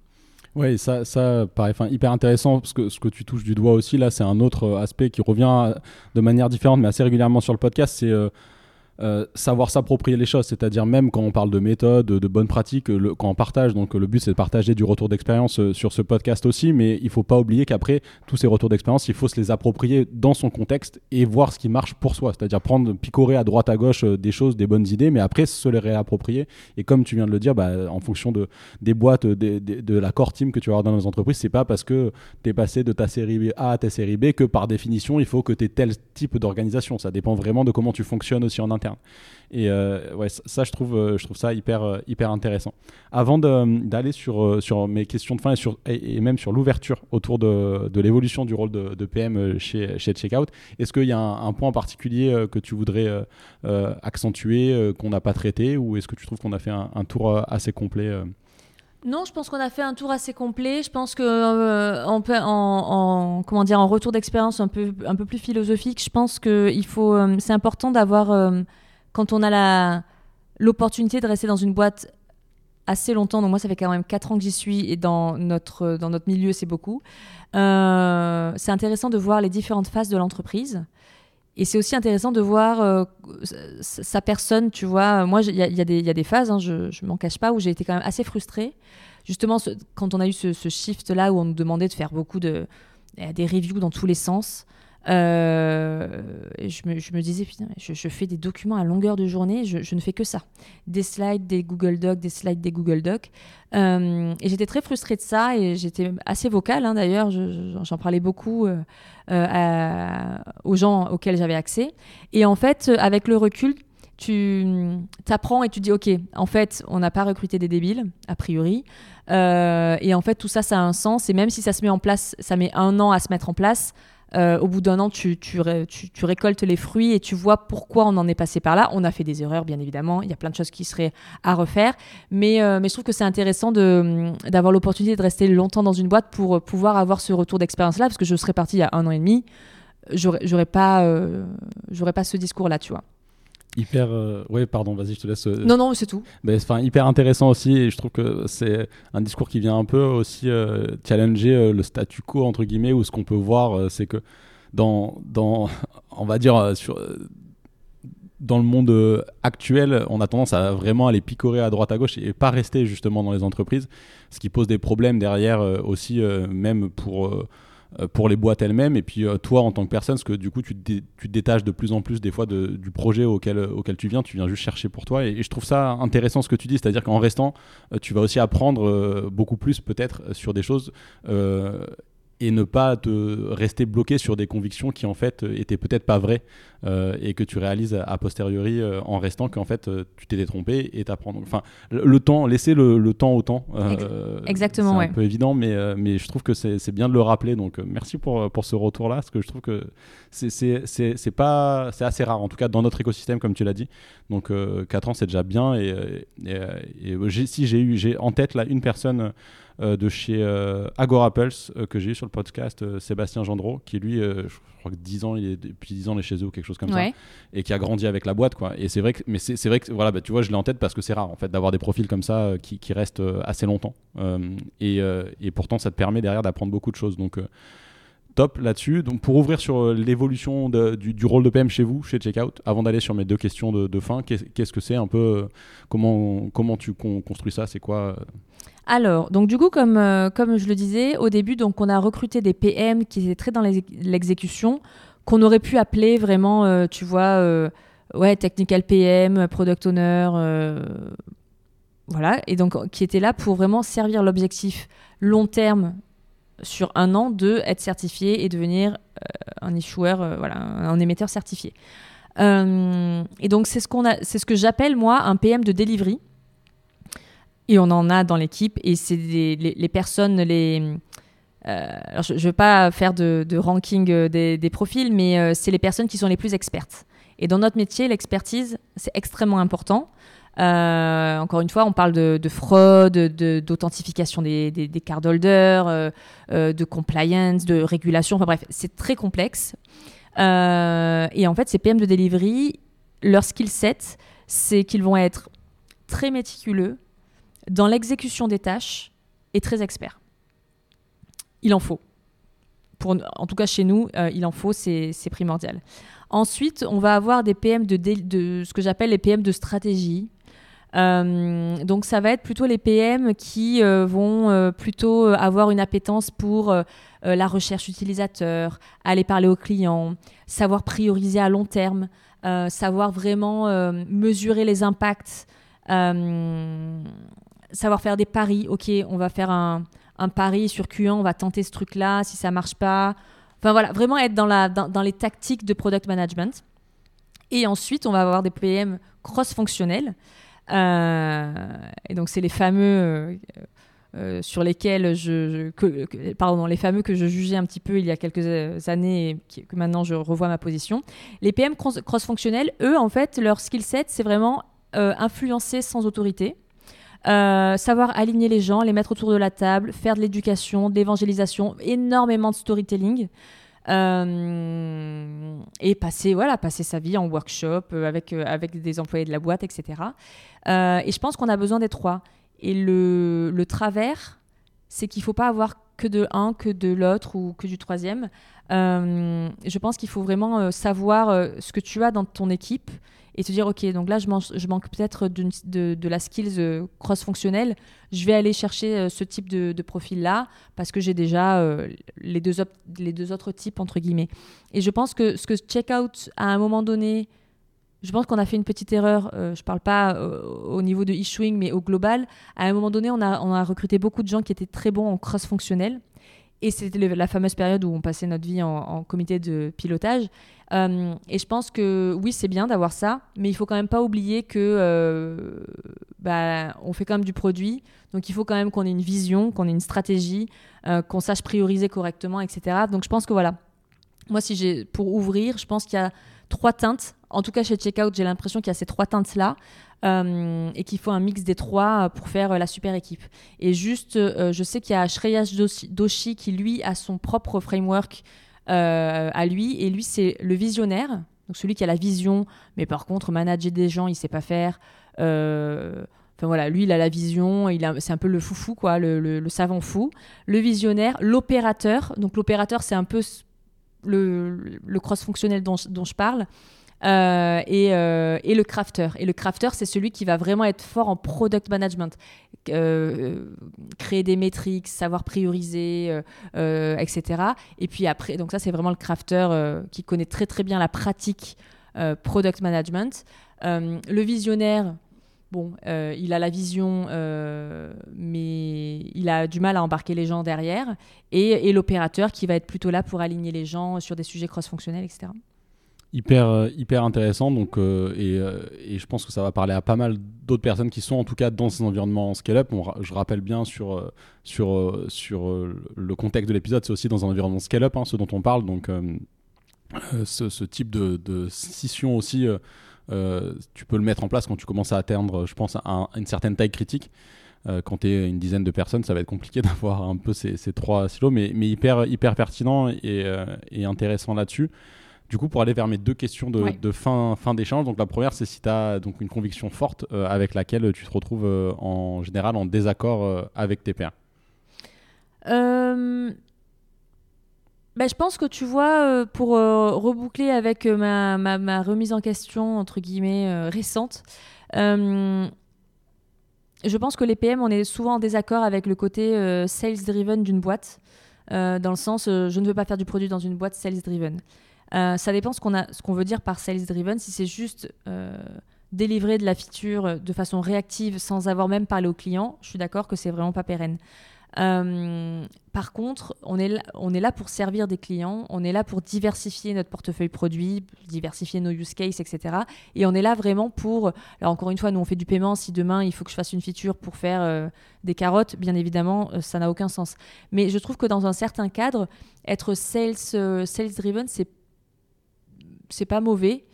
Oui, ça, ça paraît hyper intéressant parce que ce que tu touches du doigt aussi, là, c'est un autre aspect qui revient de manière différente, mais assez régulièrement sur le podcast. C'est euh, savoir s'approprier les choses, c'est-à-dire même quand on parle de méthode, de, bonnes pratiques, quand on partage, donc le but c'est de partager du retour d'expérience euh, sur ce podcast aussi, mais il faut pas oublier qu'après tous ces retours d'expérience, il faut se les approprier dans son contexte et voir ce qui marche pour soi, c'est-à-dire prendre, picorer à droite à gauche euh, des choses, des bonnes idées, mais après se les réapproprier. Et comme tu viens de le dire, bah, en fonction de, des boîtes, de la core team que tu vas avoir dans les entreprises, c'est pas parce que tu es passé de ta série A à ta série B que par définition il faut que tu aies tel type d'organisation. Ça dépend vraiment de comment tu fonctionnes aussi en interne. Et euh, ouais, ça, je trouve, euh, je trouve ça hyper, euh, hyper intéressant. Avant d'aller sur, sur mes questions de fin et, même sur l'ouverture autour de, de l'évolution du rôle de, de, PM chez, chez Checkout, est-ce qu'il y a un, point en particulier que tu voudrais accentuer, qu'on n'a pas traité, ou est-ce que tu trouves qu'on a fait un, tour assez complet non, je pense qu'on a fait un tour assez complet. Je pense que en, en, comment dire, en retour d'expérience un peu, un peu plus philosophique, je pense que il faut, c'est important d'avoir quand on a la, l'opportunité de rester dans une boîte assez longtemps, donc moi ça fait quand même 4 ans que j'y suis et dans notre, dans notre milieu c'est beaucoup, euh, c'est intéressant de voir les différentes phases de l'entreprise. Et c'est aussi intéressant de voir euh, sa personne, tu vois. Moi, il y, a des phases, hein, je ne m'en cache pas, où j'ai été quand même assez frustrée. Justement, quand on a eu ce, ce shift-là, où on nous demandait de faire beaucoup de, des reviews dans tous les sens, euh, je, me, disais, je, fais des documents à longueur de journée, je, ne fais que ça. Des slides, des Google Docs, des slides, des Google Docs. Euh, et j'étais très frustrée de ça et j'étais assez vocale hein, d'ailleurs, j'en parlais beaucoup euh, aux gens auxquels j'avais accès. Et en fait, avec le recul, tu apprends et tu dis, OK, en fait, on n'a pas recruté des débiles, a priori. Et en fait, tout ça, ça a un sens. Et même si ça se met en place, ça met un an à se mettre en place, euh, au bout d'un an, tu, tu, tu, récoltes les fruits et tu vois pourquoi on en est passé par là. On a fait des erreurs, bien évidemment. Il y a plein de choses qui seraient à refaire. Mais, euh, mais je trouve que c'est intéressant d'avoir l'opportunité de rester longtemps dans une boîte pour pouvoir avoir ce retour d'expérience-là. Parce que je serais partie il y a un an et demi. J'aurais pas, euh, pas ce discours-là, tu vois hyper. Euh, oui, pardon, vas-y, je te laisse. Euh, non, non, c'est tout. Mais enfin, hyper intéressant aussi, et je trouve que c'est un discours qui vient un peu aussi euh, challenger le statu quo entre guillemets, où ce qu'on peut voir, c'est que dans, dans, [LAUGHS] on va dire sur dans le monde actuel, on a tendance à vraiment aller picorer à droite à gauche et pas rester justement dans les entreprises, ce qui pose des problèmes derrière aussi, même pour pour les boîtes elles-mêmes. Et puis euh, toi en tant que personne parce que du coup tu te, tu détaches de plus en plus des fois du projet auquel, auquel tu viens tu viens juste chercher pour toi. Et, je trouve ça intéressant ce que tu dis. C'est à dire qu'en restant euh, tu vas aussi apprendre beaucoup plus peut-être sur des choses et ne pas te rester bloqué sur des convictions qui en fait étaient peut-être pas vraies euh, et que tu réalises a posteriori euh, en restant qu'en fait euh, tu t'étais trompé et t'apprends. Enfin, le, temps, laisser le, temps au temps. Exactement, c'est un peu évident, mais, mais je trouve que c'est bien de le rappeler. Donc merci pour, pour ce retour-là, parce que je trouve que c'est pas c'est assez rare, en tout cas dans notre écosystème, comme tu l'as dit. Donc 4 ans, c'est déjà bien. Et, et, si j'ai eu j'ai en tête là une personne euh, de chez euh, Agora Pulse euh, que j'ai eu sur le podcast Sébastien Gendreau qui lui je crois que 10 ans il est depuis 10 ans il est chez eux ou quelque chose comme ça et qui a grandi avec la boîte quoi. Et c'est vrai que mais c'est vrai que voilà bah, tu vois je l'ai en tête parce que c'est rare en fait d'avoir des profils comme ça qui, qui, restent assez longtemps. Et, et, pourtant ça te permet derrière d'apprendre beaucoup de choses. Donc top là-dessus. Donc pour ouvrir sur l'évolution du, du, rôle de PM chez vous, chez Checkout, avant d'aller sur mes deux questions de, de fin, qu'est-ce que c'est un peu comment comment tu construis ça? C'est quoi alors, donc du coup, comme, euh, comme je le disais au début, donc on a recruté des PM qui étaient très dans l'exécution, qu'on aurait pu appeler vraiment, euh, tu vois, euh, ouais, technical PM, product owner, voilà, et donc qui étaient là pour vraiment servir l'objectif long terme sur un an de être certifié et devenir un issuer, voilà, un émetteur certifié. et donc c'est ce qu'on a, c'est ce que j'appelle moi un PM de delivery. Et on en a dans l'équipe. Et c'est les, personnes, les. Euh, je ne veux pas faire de, ranking euh, des, profils, mais euh, c'est les personnes qui sont les plus expertes. Et dans notre métier, l'expertise, c'est extrêmement important. encore une fois, on parle de, fraude, d'authentification des, des, des cardholders, de compliance, de régulation. Enfin bref, c'est très complexe. et en fait, ces PM de delivery, leur skill set, c'est qu'ils vont être très méticuleux, dans l'exécution des tâches est très expert. Il en faut. En tout cas, chez nous, euh, il en faut, c'est primordial. Ensuite, on va avoir des PM de, de ce que j'appelle les PM de stratégie. Euh, donc, ça va être plutôt les PM qui euh, vont plutôt avoir une appétence pour la recherche utilisateur, aller parler aux clients, savoir prioriser à long terme, savoir vraiment mesurer les impacts savoir faire des paris. Ok, on va faire un, pari sur Q1, on va tenter ce truc-là, si ça marche pas. Enfin voilà, vraiment être dans, la, dans, les tactiques de product management. Et ensuite, on va avoir des PM cross-fonctionnels. Euh, et donc, c'est les fameux euh, euh, sur lesquels je, pardon, les fameux que je jugeais un petit peu il y a quelques années et que maintenant je revois ma position. Les PM cross-fonctionnels, eux, en fait, leur skill set, c'est vraiment influencer sans autorité. Euh, savoir aligner les gens, les mettre autour de la table, faire de l'éducation, de l'évangélisation, énormément de storytelling. Euh, et passer voilà passer sa vie en workshop euh, avec avec des employés de la boîte etc et je pense qu'on a besoin des trois et le, le travers c'est qu'il faut pas avoir que de un que de l'autre ou que du troisième je pense qu'il faut vraiment savoir ce que tu as dans ton équipe et te dire, OK, donc là, je, manque peut-être de, la skills euh, cross-fonctionnelle. Je vais aller chercher euh, ce type de, de profil-là parce que j'ai déjà euh, les, deux les deux autres types, entre guillemets. Et je pense que ce que Checkout, à un moment donné, je pense qu'on a fait une petite erreur. je ne parle pas au niveau de issuing, mais au global. À un moment donné, on a, on a recruté beaucoup de gens qui étaient très bons en cross-fonctionnel. Et c'était la fameuse période où on passait notre vie en, comité de pilotage. Euh, et je pense que oui, c'est bien d'avoir ça, mais il faut quand même pas oublier que euh, bah, on fait quand même du produit. Donc il faut quand même qu'on ait une vision, qu'on ait une stratégie, euh, qu'on sache prioriser correctement, etc. Donc je pense que voilà. Moi, si j'ai pour ouvrir, je pense qu'il y a trois teintes. En tout cas, chez Checkout, j'ai l'impression qu'il y a ces trois teintes-là. Euh, et qu'il faut un mix des trois pour faire euh, la super équipe. Et juste, euh, je sais qu'il y a Shreyas Doshi qui, lui, a son propre framework à lui, et lui, c'est le visionnaire, donc celui qui a la vision, mais par contre, manager des gens, il sait pas faire. Enfin voilà, lui, il a la vision, il c'est un peu le foufou, quoi, le, savant fou. Le visionnaire, l'opérateur. Donc l'opérateur, c'est un peu le, cross-fonctionnel dont, je parle. Euh, euh, et, le crafter. Et le crafter, c'est celui qui va vraiment être fort en product management, euh, créer des métriques, savoir prioriser, etc. Et puis après, donc ça, c'est vraiment le crafter qui connaît très très bien la pratique product management. le visionnaire, bon, il a la vision, mais il a du mal à embarquer les gens derrière, et, et l'opérateur qui va être plutôt là pour aligner les gens sur des sujets cross-fonctionnels, etc hyper, euh, hyper intéressant. Donc, euh, euh, et, je pense que ça va parler à pas mal d'autres personnes qui sont en tout cas dans ces environnements scale-up. je rappelle bien sur, sur, sur le contexte de l'épisode, c'est aussi dans un environnement scale-up, hein, ce dont on parle. Donc, ce, type de, scission aussi, tu peux le mettre en place quand tu commences à atteindre, je pense, à, une certaine taille critique. quand tu es une dizaine de personnes, ça va être compliqué [LAUGHS] d'avoir un peu ces, ces, trois silos, mais, mais hyper, hyper pertinent et, et intéressant là-dessus. Du coup, pour aller vers mes deux questions de, fin, fin d'échange, donc la première, c'est si tu as donc une conviction forte euh, avec laquelle tu te retrouves euh, en général en désaccord euh, avec tes pairs. Ben, je pense que tu vois, pour reboucler avec ma, ma, remise en question, entre guillemets, récente, je pense que les PM, on est souvent en désaccord avec le côté sales-driven d'une boîte, dans le sens, je ne veux pas faire du produit dans une boîte sales-driven. Euh, ça dépend ce qu'on qu'on veut dire par sales driven. Si c'est juste euh, délivrer de la feature de façon réactive sans avoir même parlé au client, je suis d'accord que c'est vraiment pas pérenne. Euh, par contre, on est, là, on est là pour servir des clients, on est là pour diversifier notre portefeuille produit, diversifier nos use cases, etc. Et on est là vraiment pour. Alors, encore une fois, nous, on fait du paiement. Si demain, il faut que je fasse une feature pour faire des carottes, bien évidemment, ça n'a aucun sens. Mais je trouve que dans un certain cadre, être sales, sales driven, c'est c'est pas mauvais.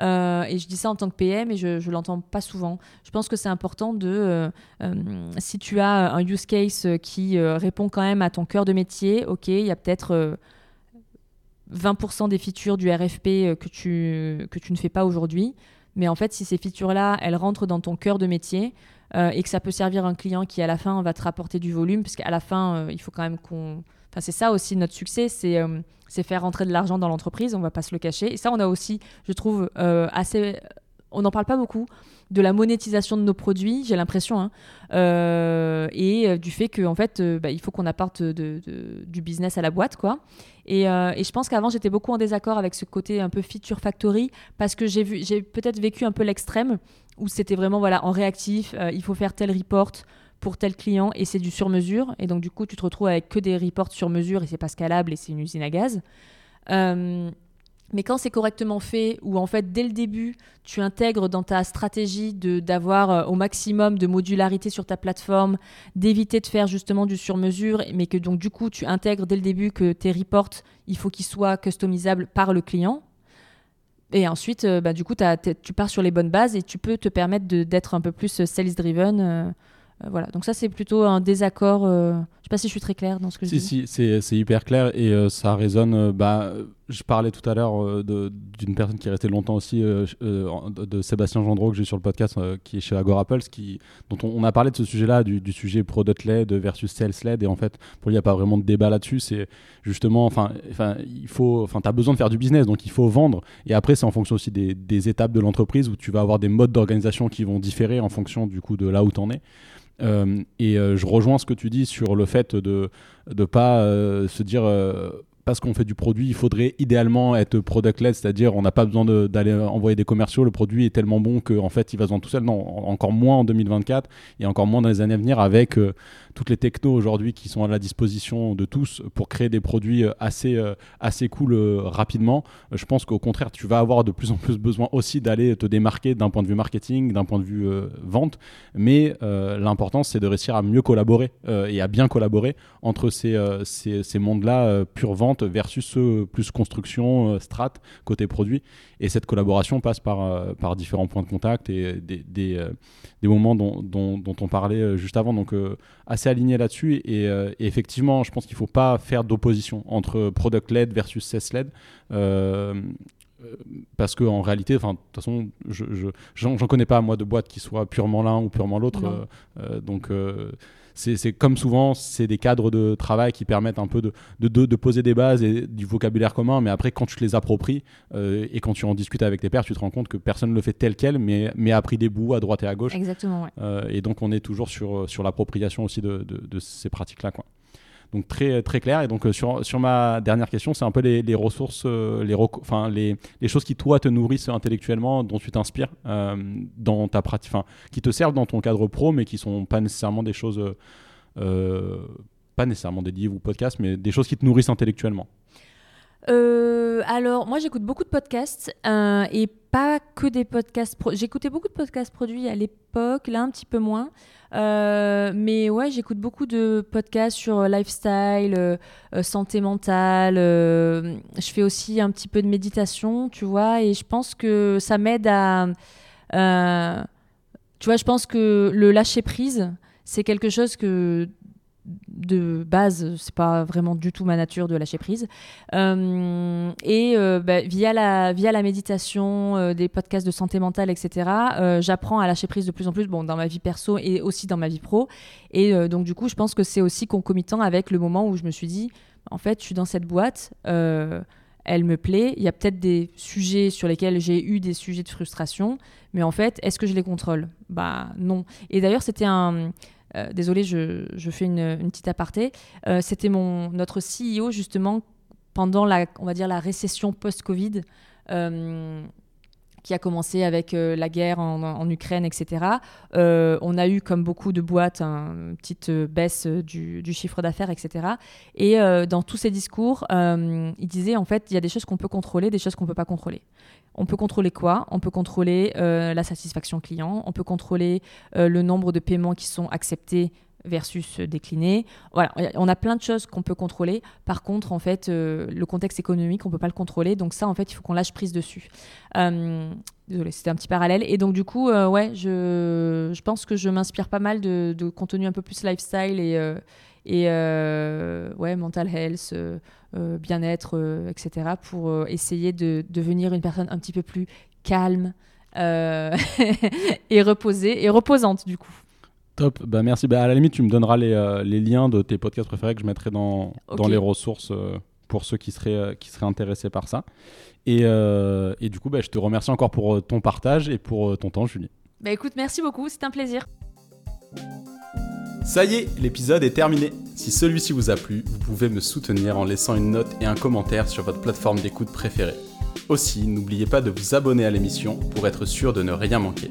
Euh, et je dis ça en tant que PM et je, je l'entends pas souvent. Je pense que c'est important de, euh, euh, si tu as un use case qui répond quand même à ton cœur de métier, ok, il y a peut-être 20% des features du RFP que tu, que tu ne fais pas aujourd'hui. Mais en fait, si ces features-là, elles rentrent dans ton cœur de métier et que ça peut servir un client qui, à la fin, va te rapporter du volume, parce qu'à la fin, il faut quand même qu'on Enfin, c'est ça aussi notre succès, euh, c'est faire rentrer de l'argent dans l'entreprise, on va pas se le cacher. Et ça, on a aussi, je trouve, euh, assez. On n'en parle pas beaucoup de la monétisation de nos produits, j'ai l'impression, hein. euh, et du fait qu'en en fait, bah, il faut qu'on apporte du business à la boîte, quoi. Et, je pense qu'avant, j'étais beaucoup en désaccord avec ce côté un peu feature factory, parce que j'ai peut-être vécu un peu l'extrême où c'était vraiment voilà en réactif, il faut faire tel report, pour tel client et c'est du sur-mesure. Et donc, du coup, tu te retrouves avec que des reports sur mesure et c'est pas scalable et c'est une usine à gaz. Euh, mais quand c'est correctement fait, ou en fait dès le début, tu intègres dans ta stratégie d'avoir euh, au maximum de modularité sur ta plateforme, d'éviter de faire justement du sur-mesure, mais que donc du coup tu intègres dès le début que tes reports, il faut qu'ils soient customisables par le client. Et ensuite, euh, bah, du coup, tu pars sur les bonnes bases et tu peux te permettre d'être un peu plus sales-driven. Euh, voilà, donc ça c'est plutôt un désaccord. Euh, je sais pas si je suis très claire dans ce que je dis. Si, c'est hyper clair et euh, ça résonne. bah, je parlais tout à l'heure d'une personne qui est restée longtemps aussi, de Sébastien Gendreau que j'ai sur le podcast, qui est chez Agora Pulse, qui, dont on, a parlé de ce sujet-là, du, sujet product-led versus sales-led. Et en fait, pour lui, il n'y a pas vraiment de débat là-dessus. C'est justement, enfin, il faut, enfin, tu as besoin de faire du business, donc il faut vendre. Et après, c'est en fonction aussi des, des étapes de l'entreprise où tu vas avoir des modes d'organisation qui vont différer en fonction du coup de là où tu en es. Euh, et euh, je rejoins ce que tu dis sur le fait de ne pas euh, se dire parce qu'on fait du produit, il faudrait idéalement être product-led, c'est-à-dire on n'a pas besoin d'aller envoyer des commerciaux, le produit est tellement bon qu'en fait il va se vendre tout seul. Non, encore moins en 2024 et encore moins dans les années à venir avec toutes les technos aujourd'hui qui sont à la disposition de tous pour créer des produits assez, assez cool rapidement. je pense qu'au contraire, tu vas avoir de plus en plus besoin aussi d'aller te démarquer d'un point de vue marketing, d'un point de vue vente, mais l'important c'est de réussir à mieux collaborer et à bien collaborer entre ces, ces, ces mondes-là pure vente versus ce plus construction, euh, strat, côté produit. Et cette collaboration passe par, euh, par différents points de contact et des, des, euh, des moments dont, dont, on parlait juste avant. Donc, assez aligné là-dessus. Et, effectivement, je pense qu'il ne faut pas faire d'opposition entre product-led versus sales-led. parce qu'en réalité, de toute façon, je, j'en, connais pas moi de boîte qui soit purement l'un ou purement l'autre. donc c'est comme souvent, c'est des cadres de travail qui permettent un peu de, de, poser des bases et du vocabulaire commun, mais après, quand tu te les appropries euh, et quand tu en discutes avec tes pairs, tu te rends compte que personne ne le fait tel quel, mais, mais a pris des bouts à droite et à gauche. Exactement, euh, et donc, on est toujours sur, sur l'appropriation aussi de, de, ces pratiques-là. quoi. Donc très, très clair. Et donc sur, sur ma dernière question, c'est un peu les, ressources, les, enfin, les, les, choses qui toi te nourrissent intellectuellement, dont tu t'inspires dans ta pratique, enfin, qui te servent dans ton cadre pro, mais qui sont pas nécessairement des choses, pas nécessairement des livres ou podcasts, mais des choses qui te nourrissent intellectuellement. Euh, alors, moi, j'écoute beaucoup de podcasts euh, et pas que des podcasts. J'écoutais beaucoup de podcasts produits à l'époque, là un petit peu moins. Euh, mais ouais, j'écoute beaucoup de podcasts sur lifestyle, santé mentale. je fais aussi un petit peu de méditation, tu vois, et je pense que ça m'aide à. tu vois, je pense que le lâcher prise, c'est quelque chose que de base, c'est pas vraiment du tout ma nature de lâcher prise. Euh, et euh, bah, via, la, via la méditation, euh, des podcasts de santé mentale, etc., j'apprends à lâcher prise de plus en plus bon, dans ma vie perso et aussi dans ma vie pro. Et donc, du coup, je pense que c'est aussi concomitant avec le moment où je me suis dit, en fait, je suis dans cette boîte. elle me plaît. Il y a peut-être des sujets sur lesquels j'ai eu des sujets de frustration, mais en fait, est-ce que je les contrôle? Bah non. Et d'ailleurs, c'était un, euh, désolé, je, fais une, petite aparté. Euh, c'était notre CEO justement pendant la, on va dire la récession post-Covid. Euh, qui a commencé avec la guerre en, Ukraine, etc. on a eu, comme beaucoup de boîtes, une petite baisse du, chiffre d'affaires, etc. Et dans tous ces discours, il disait, en fait, il y a des choses qu'on peut contrôler, des choses qu'on ne peut pas contrôler. On peut contrôler quoi? On peut contrôler euh, la satisfaction client, on peut contrôler euh, le nombre de paiements qui sont acceptés versus déclinés. Voilà, on a plein de choses qu'on peut contrôler. Par contre, en fait, euh, le contexte économique, on peut pas le contrôler. Donc ça, en fait, il faut qu'on lâche prise dessus. désolé, c'était un petit parallèle. Et donc du coup, ouais, je, je, pense que je m'inspire pas mal de, de, contenu un peu plus lifestyle et et euh, ouais, mental health, euh, euh, bien-être, etc., pour essayer de devenir une personne un petit peu plus calme [LAUGHS] et reposée, et reposante du coup. Top, bah merci. Bah, à la limite, tu me donneras les, les liens de tes podcasts préférés que je mettrai dans, dans les ressources pour ceux qui seraient, qui seraient intéressés par ça. Et, et du coup, bah, je te remercie encore pour ton partage et pour ton temps, Julie. Bah écoute, merci beaucoup, c'est un plaisir. Ça y est, l'épisode est terminé. Si celui-ci vous a plu, vous pouvez me soutenir en laissant une note et un commentaire sur votre plateforme d'écoute préférée. Aussi, n'oubliez pas de vous abonner à l'émission pour être sûr de ne rien manquer.